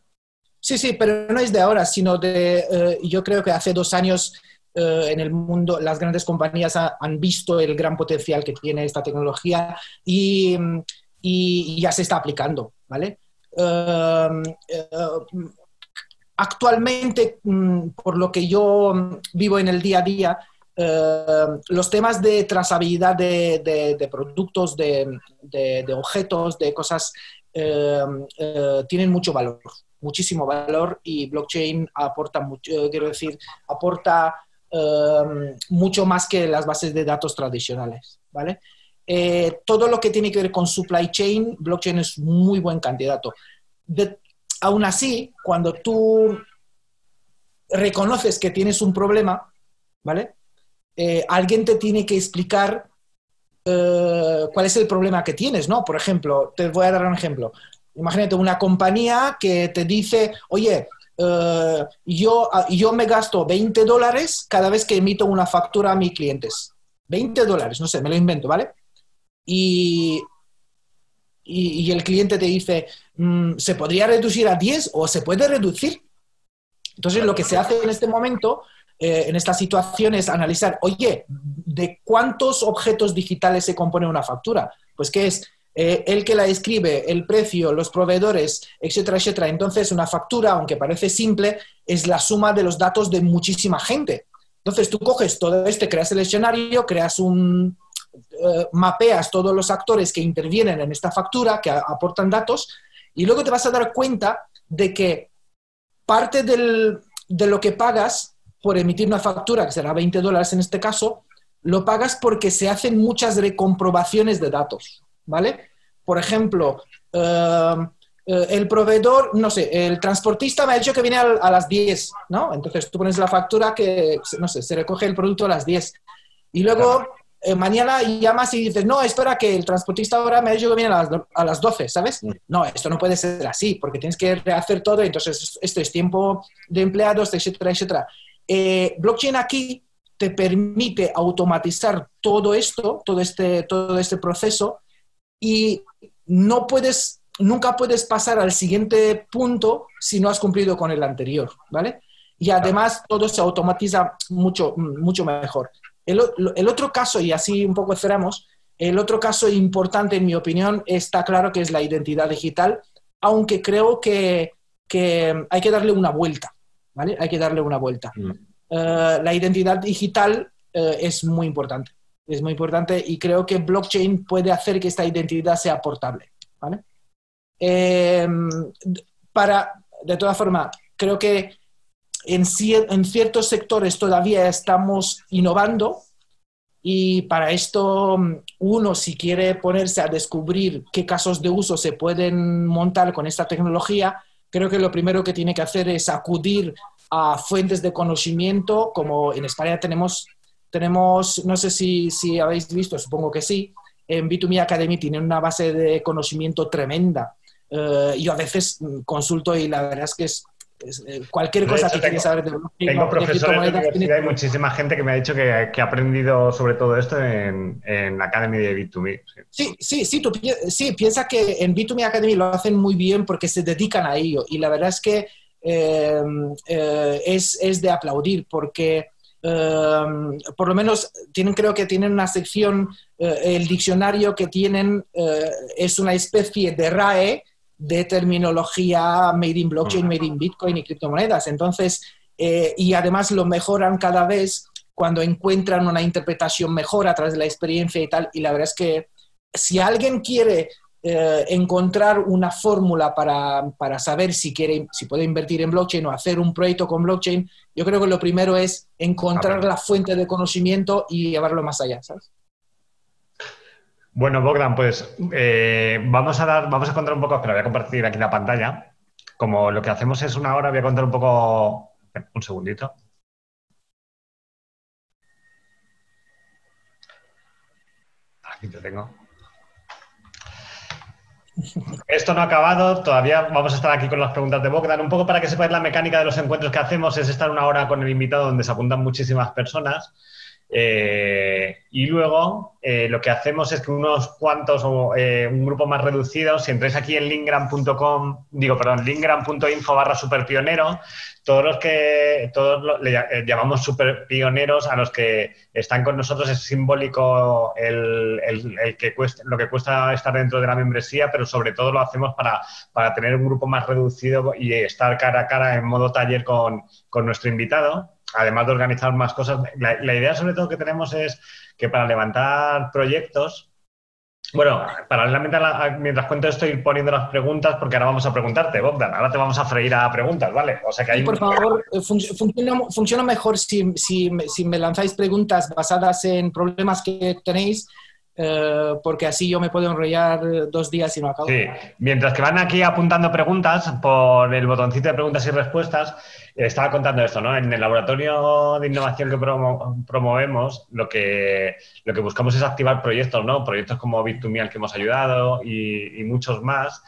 Sí, sí, pero no es de ahora, sino de, eh, yo creo que hace dos años eh, en el mundo las grandes compañías han visto el gran potencial que tiene esta tecnología y, ya se está aplicando, ¿vale? Em, eh, actualmente, mm, por lo que yo vivo en el día a día, eh, los temas de trazabilidad de, productos, de, objetos, de cosas, eh, tienen mucho valor, muchísimo valor y blockchain aporta mucho, quiero decir, aporta mucho más que las bases de datos tradicionales, ¿vale? eh, todo lo que tiene que ver con supply chain, blockchain es muy buen candidato. aún así, cuando tú reconoces que tienes un problema, ¿vale? Eh, alguien te tiene que explicar eh, cuál es el problema que tienes, ¿no? Por ejemplo, te voy a dar un ejemplo. Imagínate una compañía que te dice, oye, eh, yo, ah, yo me gasto 20 dólares cada vez que emito una factura a mis clientes. 20 dólares, no sé, me lo invento, ¿vale? Y, y, el cliente te dice, mm, ¿se podría reducir a 10 o se puede reducir? Entonces, lo que se hace en este momento, eh, en esta situación, es analizar, oye, ¿de cuántos objetos digitales se compone una factura? Pues que es eh, el que la escribe, el precio, los proveedores, etcétera, etcétera. Entonces, una factura, aunque parece simple, es la suma de los datos de muchísima gente. Entonces, tú coges todo este, creas el escenario, creas un, eh, mapeas todos los actores que intervienen en esta factura, que aportan datos, y luego te vas a dar cuenta de que parte de lo que pagas por emitir una factura, que será 20 dólares en este caso, lo pagas porque se hacen muchas recomprobaciones de datos, ¿vale? Por ejemplo, eh, eh, el proveedor, no sé, el transportista me ha dicho que viene a, las 10, ¿no? Entonces tú pones la factura que, no sé, se recoge el producto a las 10. Y luego eh, mañana llamas y dices, no, espera que el transportista ahora me ha dicho que viene a las, 12, ¿sabes? Mm. No, esto no puede ser así, porque tienes que rehacer todo, entonces esto es tiempo de empleados, etcétera, etcétera. Eh, blockchain aquí te permite automatizar todo esto, todo este, todo este proceso, y no puedes, nunca puedes pasar al siguiente punto si no has cumplido con el anterior, ¿vale? Y además todo se automatiza mucho, mucho mejor. El, otro caso, y así un poco cerramos, el otro caso importante, en mi opinión, está claro que es la identidad digital, aunque creo que, hay que darle una vuelta, ¿vale? Hay que darle una vuelta. Mm. Eh, la identidad digital eh, es muy importante, es muy importante y creo que blockchain puede hacer que esta identidad sea portable, ¿vale? Eh, para, de todas formas, creo que en, ciertos sectores todavía estamos innovando y para esto uno si quiere ponerse a descubrir qué casos de uso se pueden montar con esta tecnología, creo que lo primero que tiene que hacer es acudir a fuentes de conocimiento, como en España tenemos, tenemos no sé si, si habéis visto, supongo que sí, en B2Me Academy tiene una base de conocimiento tremenda. Eh, yo a veces consulto y la verdad es que es eh, cualquier cosa que quieras saber de blockchain. Tengo profesores de universidad y muchísima gente que me ha dicho que, ha aprendido sobre todo esto en, en Academy de B2B. Sí, sí, sí, tú, sí, piensa que en B2B Academy lo hacen muy bien porque se dedican a ello y la verdad es que em, eh, es, es, de aplaudir porque por lo menos tienen, creo que tienen una sección, eh, el diccionario que tienen es una especie de RAE de terminología made in blockchain, made in Bitcoin y criptomonedas. Entonces, eh, y además lo mejoran cada vez cuando encuentran una interpretación mejor a través de la experiencia y tal. Y la verdad es que si alguien quiere eh, encontrar una fórmula para, para, saber si quiere, si puede invertir en blockchain o hacer un proyecto con blockchain, yo creo que lo primero es encontrar la fuente de conocimiento y llevarlo más allá, ¿sabes? Bueno, Bogdan, pues eh, vamos a dar, vamos a contar un poco, pero voy a compartir aquí la pantalla. Como lo que hacemos es una hora, voy a contar un poco. Un segundito. Aquí te tengo. Esto no ha acabado, todavía vamos a estar aquí con las preguntas de Bogdan. Un poco para que sepáis la mecánica de los encuentros que hacemos es estar una hora con el invitado donde se apuntan muchísimas personas eh, y luego eh, lo que hacemos es que unos cuantos o eh, un grupo más reducido, si entráis aquí en lingram.com, digo, perdón, lingram.info barra superpionero, todos los que todos le llamamos superpioneros a los que están con nosotros es simbólico el, que cuesta, lo que cuesta estar dentro de la membresía, pero sobre todo lo hacemos para, para tener un grupo más reducido y estar cara a cara en modo taller con, con nuestro invitado además de organizar más cosas, la, idea sobre todo que tenemos es que para levantar proyectos, bueno, paralelamente mientras cuento esto ir poniendo las preguntas, porque ahora vamos a preguntarte, Bogdan, ahora te vamos a freír a preguntas, ¿vale? O sea que hay... por favor, eh, funciona, mejor si, me lanzáis preguntas basadas en problemas que tenéis eh, porque así yo me puedo enrollar dos días y no acabo. Sí, mientras que van aquí apuntando preguntas por el botoncito de preguntas y respuestas, estaba contando esto, ¿no? En el laboratorio de innovación que promovemos, lo que, lo que buscamos es activar proyectos, ¿no? Proyectos como Bit2Me al que hemos ayudado y muchos más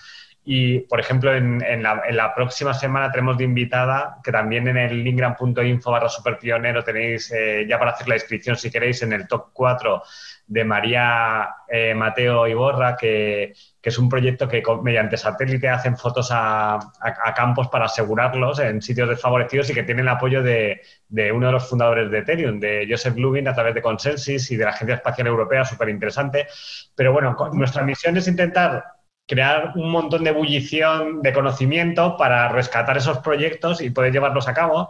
y, por ejemplo, en, la, próxima semana tenemos de invitada, que también en el lingram.info barra superpionero tenéis eh, ya para hacer la inscripción, si queréis, en el top 4 de María eh, Mateo Iborra, que, que, es un proyecto que mediante satélite hacen fotos a, campos para asegurarlos en sitios desfavorecidos y que tiene el apoyo de, de, uno de los fundadores de Ethereum, de Joseph Lubin, a través de Consensus y de la Agencia Espacial Europea, súper interesante. Pero bueno, nuestra misión es intentar crear un montón de ebullición de conocimiento para rescatar esos proyectos y poder llevarlos a cabo.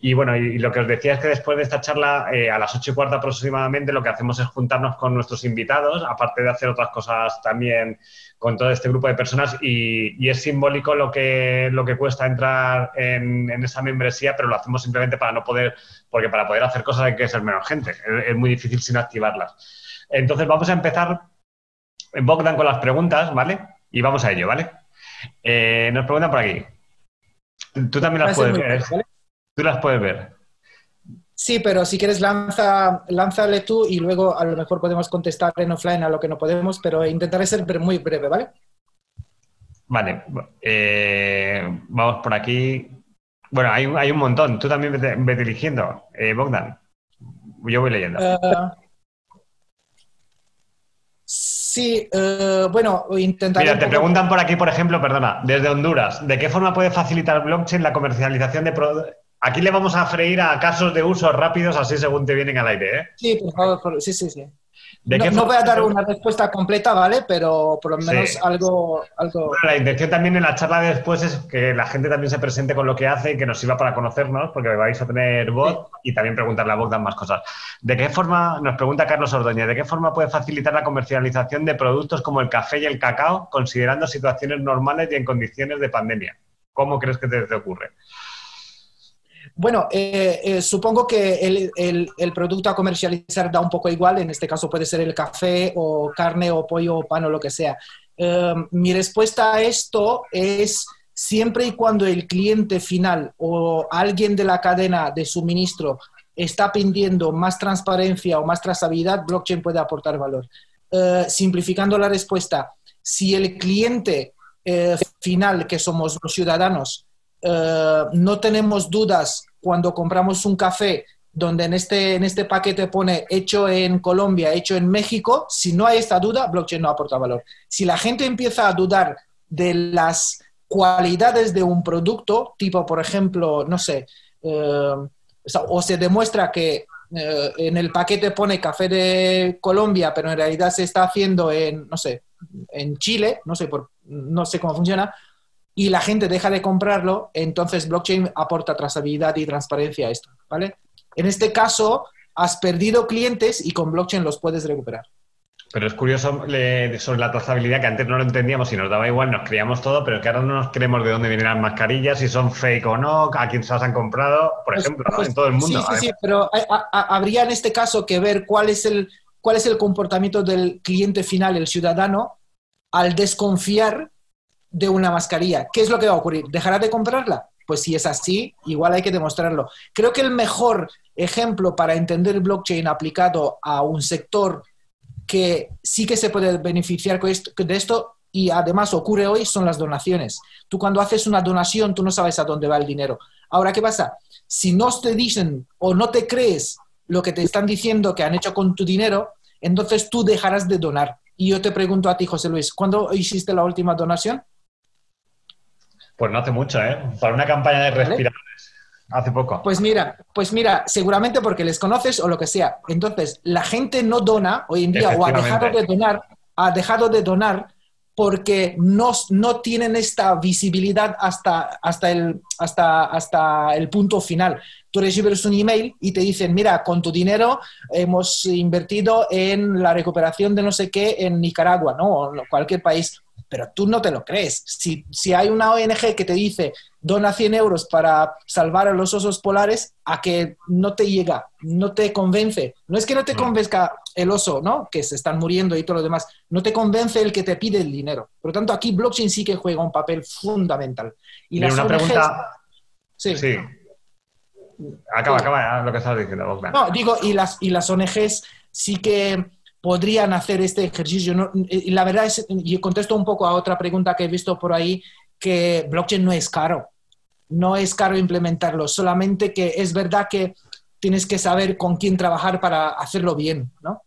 Y bueno, y, lo que os decía es que después de esta charla, eh, a las ocho y cuarta aproximadamente, lo que hacemos es juntarnos con nuestros invitados, aparte de hacer otras cosas también con todo este grupo de personas y, es simbólico lo que, lo que cuesta entrar en, esa membresía, pero lo hacemos simplemente para no poder, porque para poder hacer cosas hay que ser menos gente, es, muy difícil sin activarlas. Entonces vamos a empezar, Bogdan, con las preguntas, ¿vale? Y vamos a ello, ¿vale? Eh, nos preguntan por aquí. Tú también las puedes ver. ¿eh? Tú las puedes ver. Sí, pero si quieres lanza, lánzale tú y luego a lo mejor podemos contestar en offline a lo que no podemos, pero intentaré ser muy breve, ¿vale? Vale, eh, vamos por aquí. Bueno, hay, hay, un montón. Tú también vete eligiendo, Bogdan. Yo voy leyendo. Sí, eh, bueno, intentaré... Mira, te preguntan por aquí, por ejemplo, perdona, desde Honduras, ¿de qué forma puede facilitar blockchain la comercialización de productos? Aquí le vamos a freír a casos de uso rápidos, así según te vienen al aire, ¿eh? Sí, por favor, sí, sí, sí no, voy a dar una respuesta completa, ¿vale? Pero por lo menos algo... algo... la intención también en la charla de después es que la gente también se presente con lo que hace y que nos sirva para conocernos, porque vais a tener voz y también preguntarle a Bogdan más cosas. ¿De qué forma, nos pregunta Carlos Ordóñez, ¿de qué forma puede facilitar la comercialización de productos como el café y el cacao, considerando situaciones normales y en condiciones de pandemia? ¿Cómo crees que te ocurre? Bueno, eh, eh, supongo que el, producto a comercializar da un poco igual, en este caso puede ser el café o carne o pollo o pan o lo que sea. Em, mi respuesta a esto es siempre y cuando el cliente final o alguien de la cadena de suministro está pidiendo más transparencia o más trazabilidad, blockchain puede aportar valor. Eh, simplificando la respuesta, si el cliente final, que somos los ciudadanos, eh, no tenemos dudas cuando compramos un café donde en este, en este paquete pone hecho en Colombia, hecho en México, si no hay esta duda, blockchain no aporta valor. Si la gente empieza a dudar de las cualidades de un producto, tipo, por ejemplo, no sé, eh, o se demuestra que eh, en el paquete pone café de Colombia, pero en realidad se está haciendo en, no sé, en Chile, no sé, por, no sé cómo funciona, y la gente deja de comprarlo, entonces blockchain aporta trazabilidad y transparencia a esto, ¿vale? En este caso, has perdido clientes y con blockchain los puedes recuperar. Pero es curioso sobre la trazabilidad que antes no lo entendíamos y nos daba igual, nos creíamos todo, pero que ahora no nos creemos de dónde vienen las mascarillas, si son fake o no, a quién se las han comprado, por pues, ejemplo, ¿no? Pues, en todo el mundo. Sí, sí, sí, pero habría en este caso que ver cuál es, el, cuál es el comportamiento del cliente final, el ciudadano, al desconfiar de una mascarilla. ¿Qué es lo que va a ocurrir? ¿Dejará de comprarla? Pues si es así, igual hay que demostrarlo. Creo que el mejor ejemplo para entender blockchain aplicado a un sector que sí que se puede beneficiar de esto y además ocurre hoy son las donaciones. Tú cuando haces una donación, tú no sabes a dónde va el dinero. Ahora, ¿qué pasa? Si no te dicen o no te crees lo que te están diciendo que han hecho con tu dinero, entonces tú dejarás de donar. Y yo te pregunto a ti, José Luis, ¿cuándo hiciste la última donación? Pues no hace mucho, ¿eh? Para una campaña de respiradores. Hace poco. Pues mira, pues mira, seguramente porque les conoces o lo que sea. Entonces, la gente no dona hoy en día o ha dejado de donar, ha dejado de donar porque no, no tienen esta visibilidad hasta, hasta, el, hasta, hasta el punto final. Tú recibes un email y te dicen, mira, con tu dinero hemos invertido en la recuperación de no sé qué en Nicaragua, ¿no? O cualquier país pero tú no te lo crees. Si, si hay una ONG que te dice, dona 100 euros para salvar a los osos polares, a que no te llega, no te convence. No es que no te convenzca el oso, ¿no? Que se están muriendo y todo lo demás. No te convence el que te pide el dinero. Por lo tanto, aquí blockchain sí que juega un papel fundamental. Y, una pregunta... Sí. sí. Acaba, acaba lo que estabas diciendo, No, digo, y las, y las ONGs sí que podrían hacer este ejercicio. y la verdad es, y contesto un poco a otra pregunta que he visto por ahí, que blockchain no es caro. No es caro implementarlo, solamente que es verdad que tienes que saber con quién trabajar para hacerlo bien, ¿no?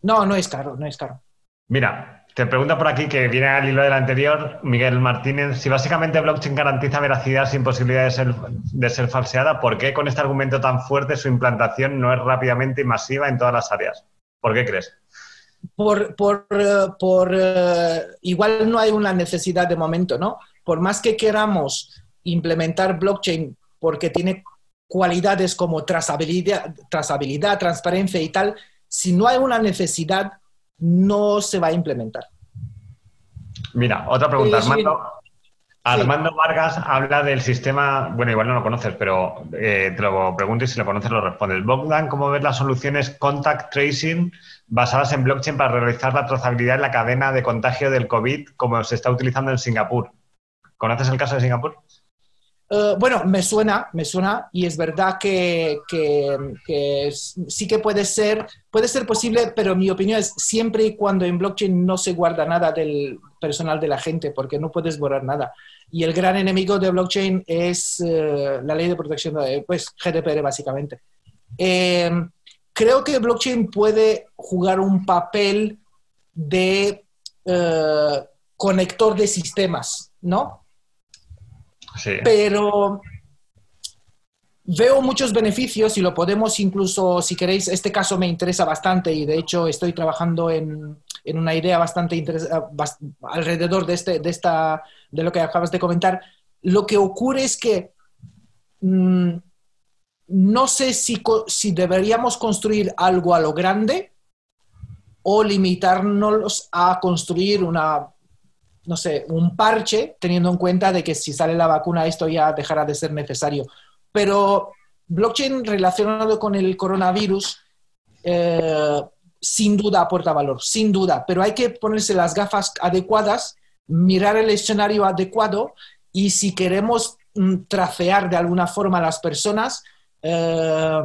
No, no es caro, no es caro. Mira, te pregunta por aquí, que viene al hilo del anterior, Miguel Martínez, si básicamente blockchain garantiza veracidad sin posibilidad de ser, de ser falseada, ¿por qué con este argumento tan fuerte su implantación no es rápidamente y masiva en todas las áreas? ¿Por qué crees? Por, por, por eh, igual no hay una necesidad de momento, ¿no? Por más que queramos implementar blockchain porque tiene cualidades como trazabilidad, trazabilidad, transparencia y tal, si no hay una necesidad, no se va a implementar. Mira, otra pregunta, Armando. Armando Vargas habla del sistema, bueno, igual no lo conoces, pero eh, te lo pregunto y si lo conoces lo respondes. Bogdan, ¿cómo ves las soluciones contact tracing basadas en blockchain para realizar la trazabilidad en la cadena de contagio del COVID como se está utilizando en Singapur? ¿Conoces el caso de Singapur? Eh, bueno, me suena, me suena y es verdad que, sí que puede ser, puede ser posible, pero mi opinión es siempre y cuando en blockchain no se guarda nada del personal de la gente, porque no puedes borrar nada. Y el gran enemigo de blockchain es eh, la ley de protección de, pues, GDPR básicamente. Eh, creo que blockchain puede jugar un papel de conector de sistemas, ¿no? Pero veo muchos beneficios y lo podemos incluso, si queréis, este caso me interesa bastante y de hecho estoy trabajando en, una idea bastante interesante alrededor de, este, de, esta, de lo que acabas de comentar. Lo que ocurre es que mm, no sé si, si deberíamos construir algo a lo grande o limitarnos a construir una no sé, un parche, teniendo en cuenta de que si sale la vacuna esto ya dejará de ser necesario. Pero blockchain relacionado con el coronavirus, eh, sin duda aporta valor, sin duda, pero hay que ponerse las gafas adecuadas, mirar el escenario adecuado y si queremos mm, tracear de alguna forma a las personas, eh,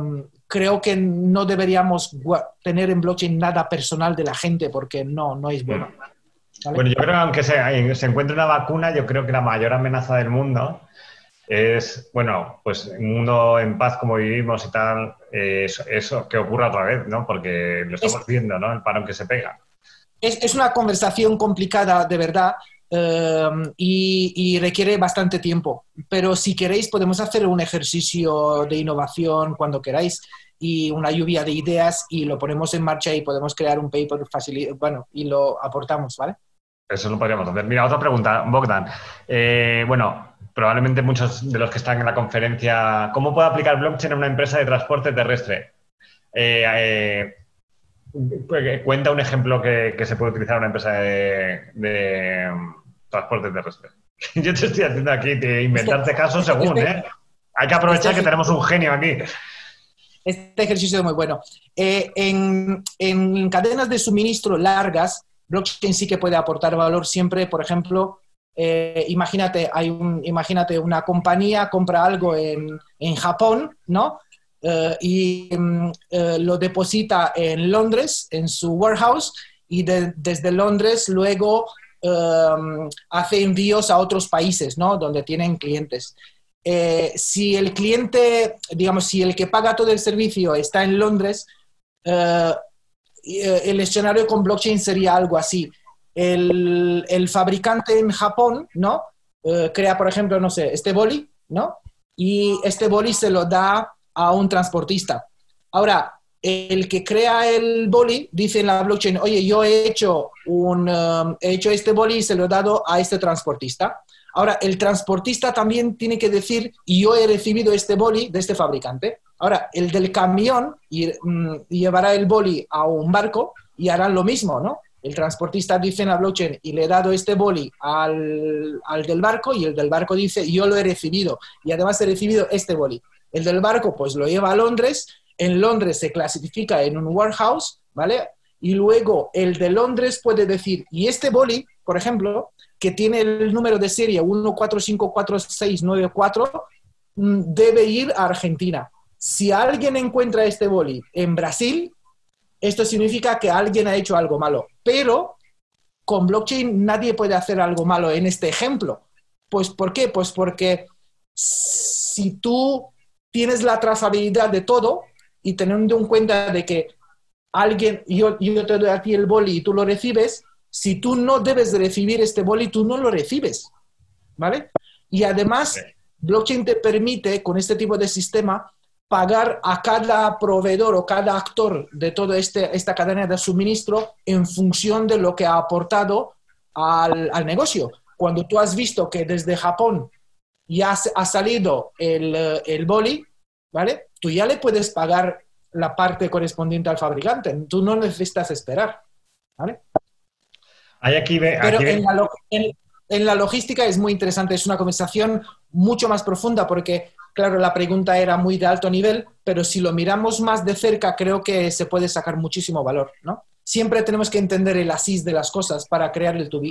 creo que no deberíamos tener en blockchain nada personal de la gente porque no, no es bueno. Bueno, yo creo que aunque se, se, encuentre una vacuna, yo creo que la mayor amenaza del mundo es, bueno, pues un mundo en paz como vivimos y tal, eso, que ocurra otra vez, ¿no? Porque lo estamos viendo, ¿no? El parón que se pega. Es, una conversación complicada, de verdad, eh, y, y, requiere bastante tiempo. Pero si queréis, podemos hacer un ejercicio de innovación cuando queráis y una lluvia de ideas y lo ponemos en marcha y podemos crear un paper fácil, bueno, y lo aportamos, ¿vale? Eso lo podríamos hacer. Mira, otra pregunta, Bogdan. Eh, bueno, probablemente muchos de los que están en la conferencia, ¿cómo puede aplicar blockchain en una empresa de transporte terrestre? Eh, eh, cuenta un ejemplo que, se puede utilizar en una empresa de, transporte terrestre. Yo te estoy haciendo aquí de inventarte casos según, ¿eh? Hay que aprovechar que tenemos un genio aquí. Este ejercicio es muy bueno. en, en cadenas de suministro largas, blockchain sí que puede aportar valor siempre, por ejemplo, eh, imagínate, hay un, imagínate una compañía compra algo en, en Japón, ¿no? Eh, y mm, eh, lo deposita en Londres, en su warehouse, y desde Londres luego hace envíos a otros países, ¿no? Donde tienen clientes. si el cliente, digamos, si el que paga todo el servicio está en Londres, el escenario con blockchain sería algo así. El, el fabricante en Japón, ¿no? Eh, crea, por ejemplo, no sé, este boli, ¿no? Y este boli se lo da a un transportista. Ahora, el que crea el boli dice en la blockchain, oye, yo he hecho, un, um, he hecho este boli y se lo he dado a este transportista. Ahora, el transportista también tiene que decir, yo he recibido este boli de este fabricante. Ahora, el del camión mm, llevará el boli a un barco y harán lo mismo, ¿no? El transportista dice en la blockchain y le he dado este boli al, al, del barco y el del barco dice yo lo he recibido y además he recibido este boli. El del barco pues lo lleva a Londres, en Londres se clasifica en un warehouse, ¿vale? Y luego el de Londres puede decir, y este boli, por ejemplo, que tiene el número de serie 1454694, mm, debe ir a Argentina. Si alguien encuentra este boli en Brasil, esto significa que alguien ha hecho algo malo. Pero con blockchain nadie puede hacer algo malo en este ejemplo. Pues ¿por qué? Pues porque si tú tienes la trazabilidad de todo y teniendo en cuenta de que alguien, yo, yo te doy a ti el boli y tú lo recibes, si tú no debes de recibir este boli, tú no lo recibes. ¿Vale? Y además, blockchain te permite, con este tipo de sistema, pagar a cada proveedor o cada actor de toda este, esta cadena de suministro en función de lo que ha aportado al, negocio. Cuando tú has visto que desde Japón ya ha salido el, el boli, ¿vale? Tú ya le puedes pagar la parte correspondiente al fabricante. Tú no necesitas esperar, ¿vale? aquí Pero En, la, en la logística es muy interesante, es una conversación mucho más profunda porque Claro, la pregunta era muy de alto nivel, pero si lo miramos más de cerca, creo que se puede sacar muchísimo valor, ¿no? Siempre tenemos que entender el asís de las cosas para crear el to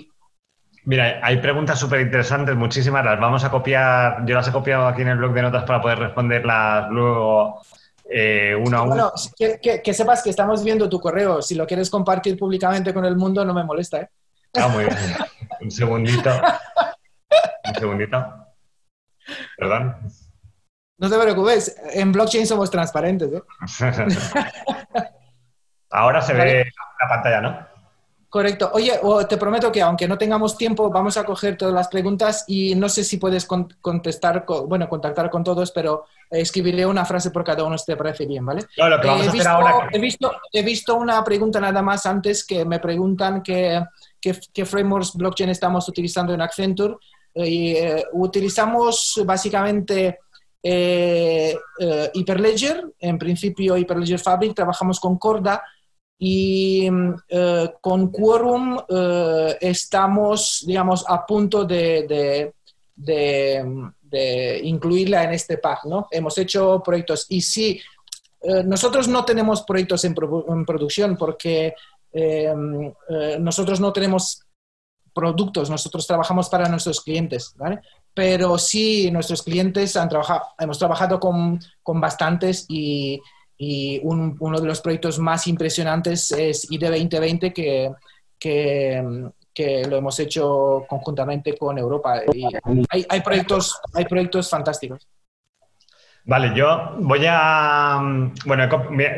Mira, hay preguntas súper interesantes, muchísimas. Las vamos a copiar. Yo las he copiado aquí en el blog de notas para poder responderlas luego eh, uno a uno. Bueno, que, sepas que estamos viendo tu correo. Si lo quieres compartir públicamente con el mundo, no me molesta, ¿eh? Ah, muy bien. Un segundito. Un segundito. Perdón. No te preocupes, en blockchain somos transparentes. ¿eh? Ahora se ve la pantalla, ¿no? Correcto. Oye, te prometo que aunque no tengamos tiempo, vamos a coger todas las preguntas y no sé si puedes contestar, bueno, contactar con todos, pero escribiré una frase por cada uno si te parece bien, ¿vale? lo que vamos a hacer ahora... he, visto, he visto una pregunta nada más antes que me preguntan qué, frameworks blockchain estamos utilizando en Accenture. Y, eh, utilizamos básicamente eh, eh, Hyperledger, en principio Hyperledger Fabric, trabajamos con Corda y eh, con Quorum estamos, digamos, a punto de, incluirla en este pack, ¿no? Hemos hecho proyectos y sí, nosotros no tenemos proyectos en, en producción porque nosotros no tenemos productos, nosotros trabajamos para nuestros clientes, ¿vale? pero sí nuestros clientes han trabajado, hemos trabajado con, con bastantes y, y uno de los proyectos más impresionantes es ID 2020 que, que, que, lo hemos hecho conjuntamente con Europa. Hay, hay, proyectos, hay proyectos fantásticos. Vale, yo voy a. Bueno,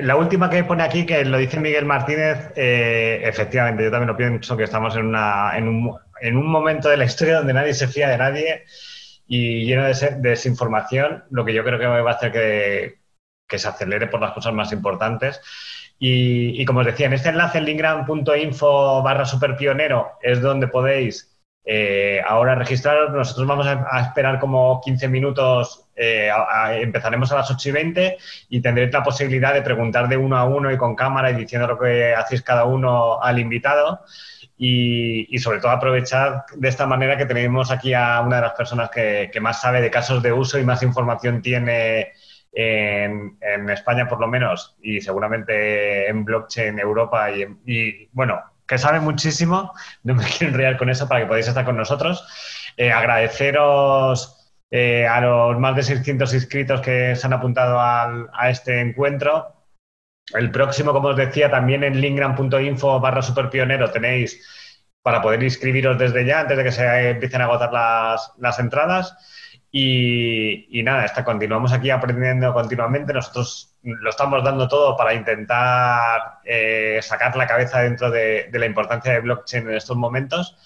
la última que pone aquí, que lo dice Miguel Martínez, eh, efectivamente, yo también lo pienso que estamos en, una, en, un, en un momento de la historia donde nadie se fía de nadie y lleno de, desinformación, lo que yo creo que va a hacer que, que se acelere por las cosas más importantes. Y, como os decía, en este enlace, en linkgram.info barra superpionero, es donde podéis eh, ahora registraros, nosotros vamos a, esperar como 15 minutos, eh, empezaremos a las 8 y 20 y tendréis la posibilidad de preguntar de uno a uno y con cámara y diciendo lo que hacéis cada uno al invitado. Y, sobre todo aprovechar de esta manera que tenemos aquí a una de las personas que, más sabe de casos de uso y más información tiene en, España por lo menos y seguramente en blockchain Europa y, y bueno, que sabe muchísimo. No me quiero enrollar con eso para que podáis estar con nosotros. Eh, agradeceros eh, a los más de 600 inscritos que se han apuntado a este encuentro. El próximo, como os decía, también en linkgram.info barra superpionero tenéis para poder inscribiros desde ya, antes de que se empiecen a agotar las, las entradas. Y, nada, está, continuamos aquí aprendiendo continuamente. Nosotros lo estamos dando todo para intentar eh, sacar la cabeza dentro de, la importancia de blockchain en estos momentos.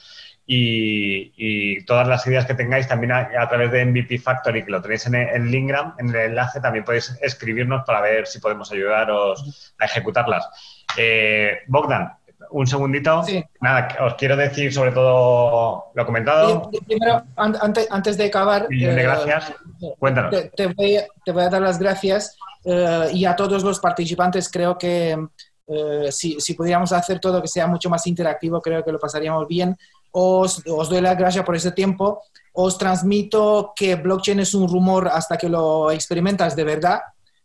Y, todas las ideas que tengáis también a, través de MVP Factory, que lo tenéis en, en Linkgram, en el enlace, también podéis escribirnos para ver si podemos ayudaros a ejecutarlas. Eh, Bogdan, un segundito. Nada, os quiero decir sobre todo lo comentado. Primero, antes, antes de acabar. de eh, gracias. Cuéntanos. Te, voy, a dar las gracias eh, y a todos los participantes. Creo que Eh, si, si, pudiéramos hacer todo que sea mucho más interactivo, creo que lo pasaríamos bien. Os, os doy las gracias por ese tiempo. Os transmito que blockchain es un rumor hasta que lo experimentas de verdad.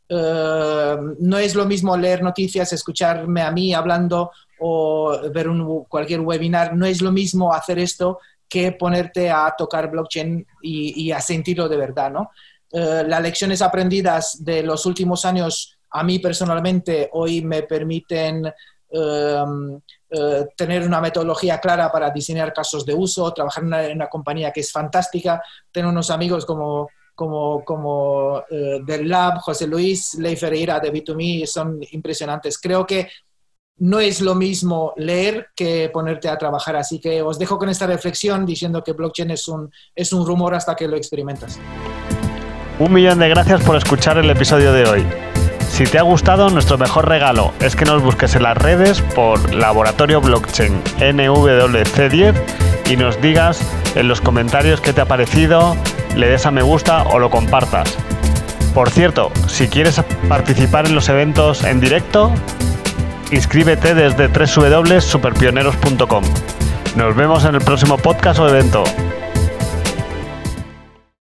Eh, no es lo mismo leer noticias, escucharme a mí hablando o ver un, cualquier webinar. No es lo mismo hacer esto que ponerte a tocar blockchain y, y a sentirlo de verdad, ¿no? Eh, las lecciones aprendidas de los últimos años a mí personalmente hoy me permiten em, eh, tener una metodología clara para diseñar casos de uso, trabajar en una, compañía que es fantástica, tener unos amigos como, como, como eh, del Lab, José Luis, Ley Ferreira de B2Me, son impresionantes. Creo que no es lo mismo leer que ponerte a trabajar, así que os dejo con esta reflexión diciendo que blockchain es un, es un rumor hasta que lo experimentas. Un millón de gracias por escuchar el episodio de hoy. Si te ha gustado, nuestro mejor regalo es que nos busques en las redes por Laboratorio Blockchain NWC10 y nos digas en los comentarios qué te ha parecido, le des a me gusta o lo compartas. Por cierto, si quieres participar en los eventos en directo, inscríbete desde www.superpioneros.com. Nos vemos en el próximo podcast o evento.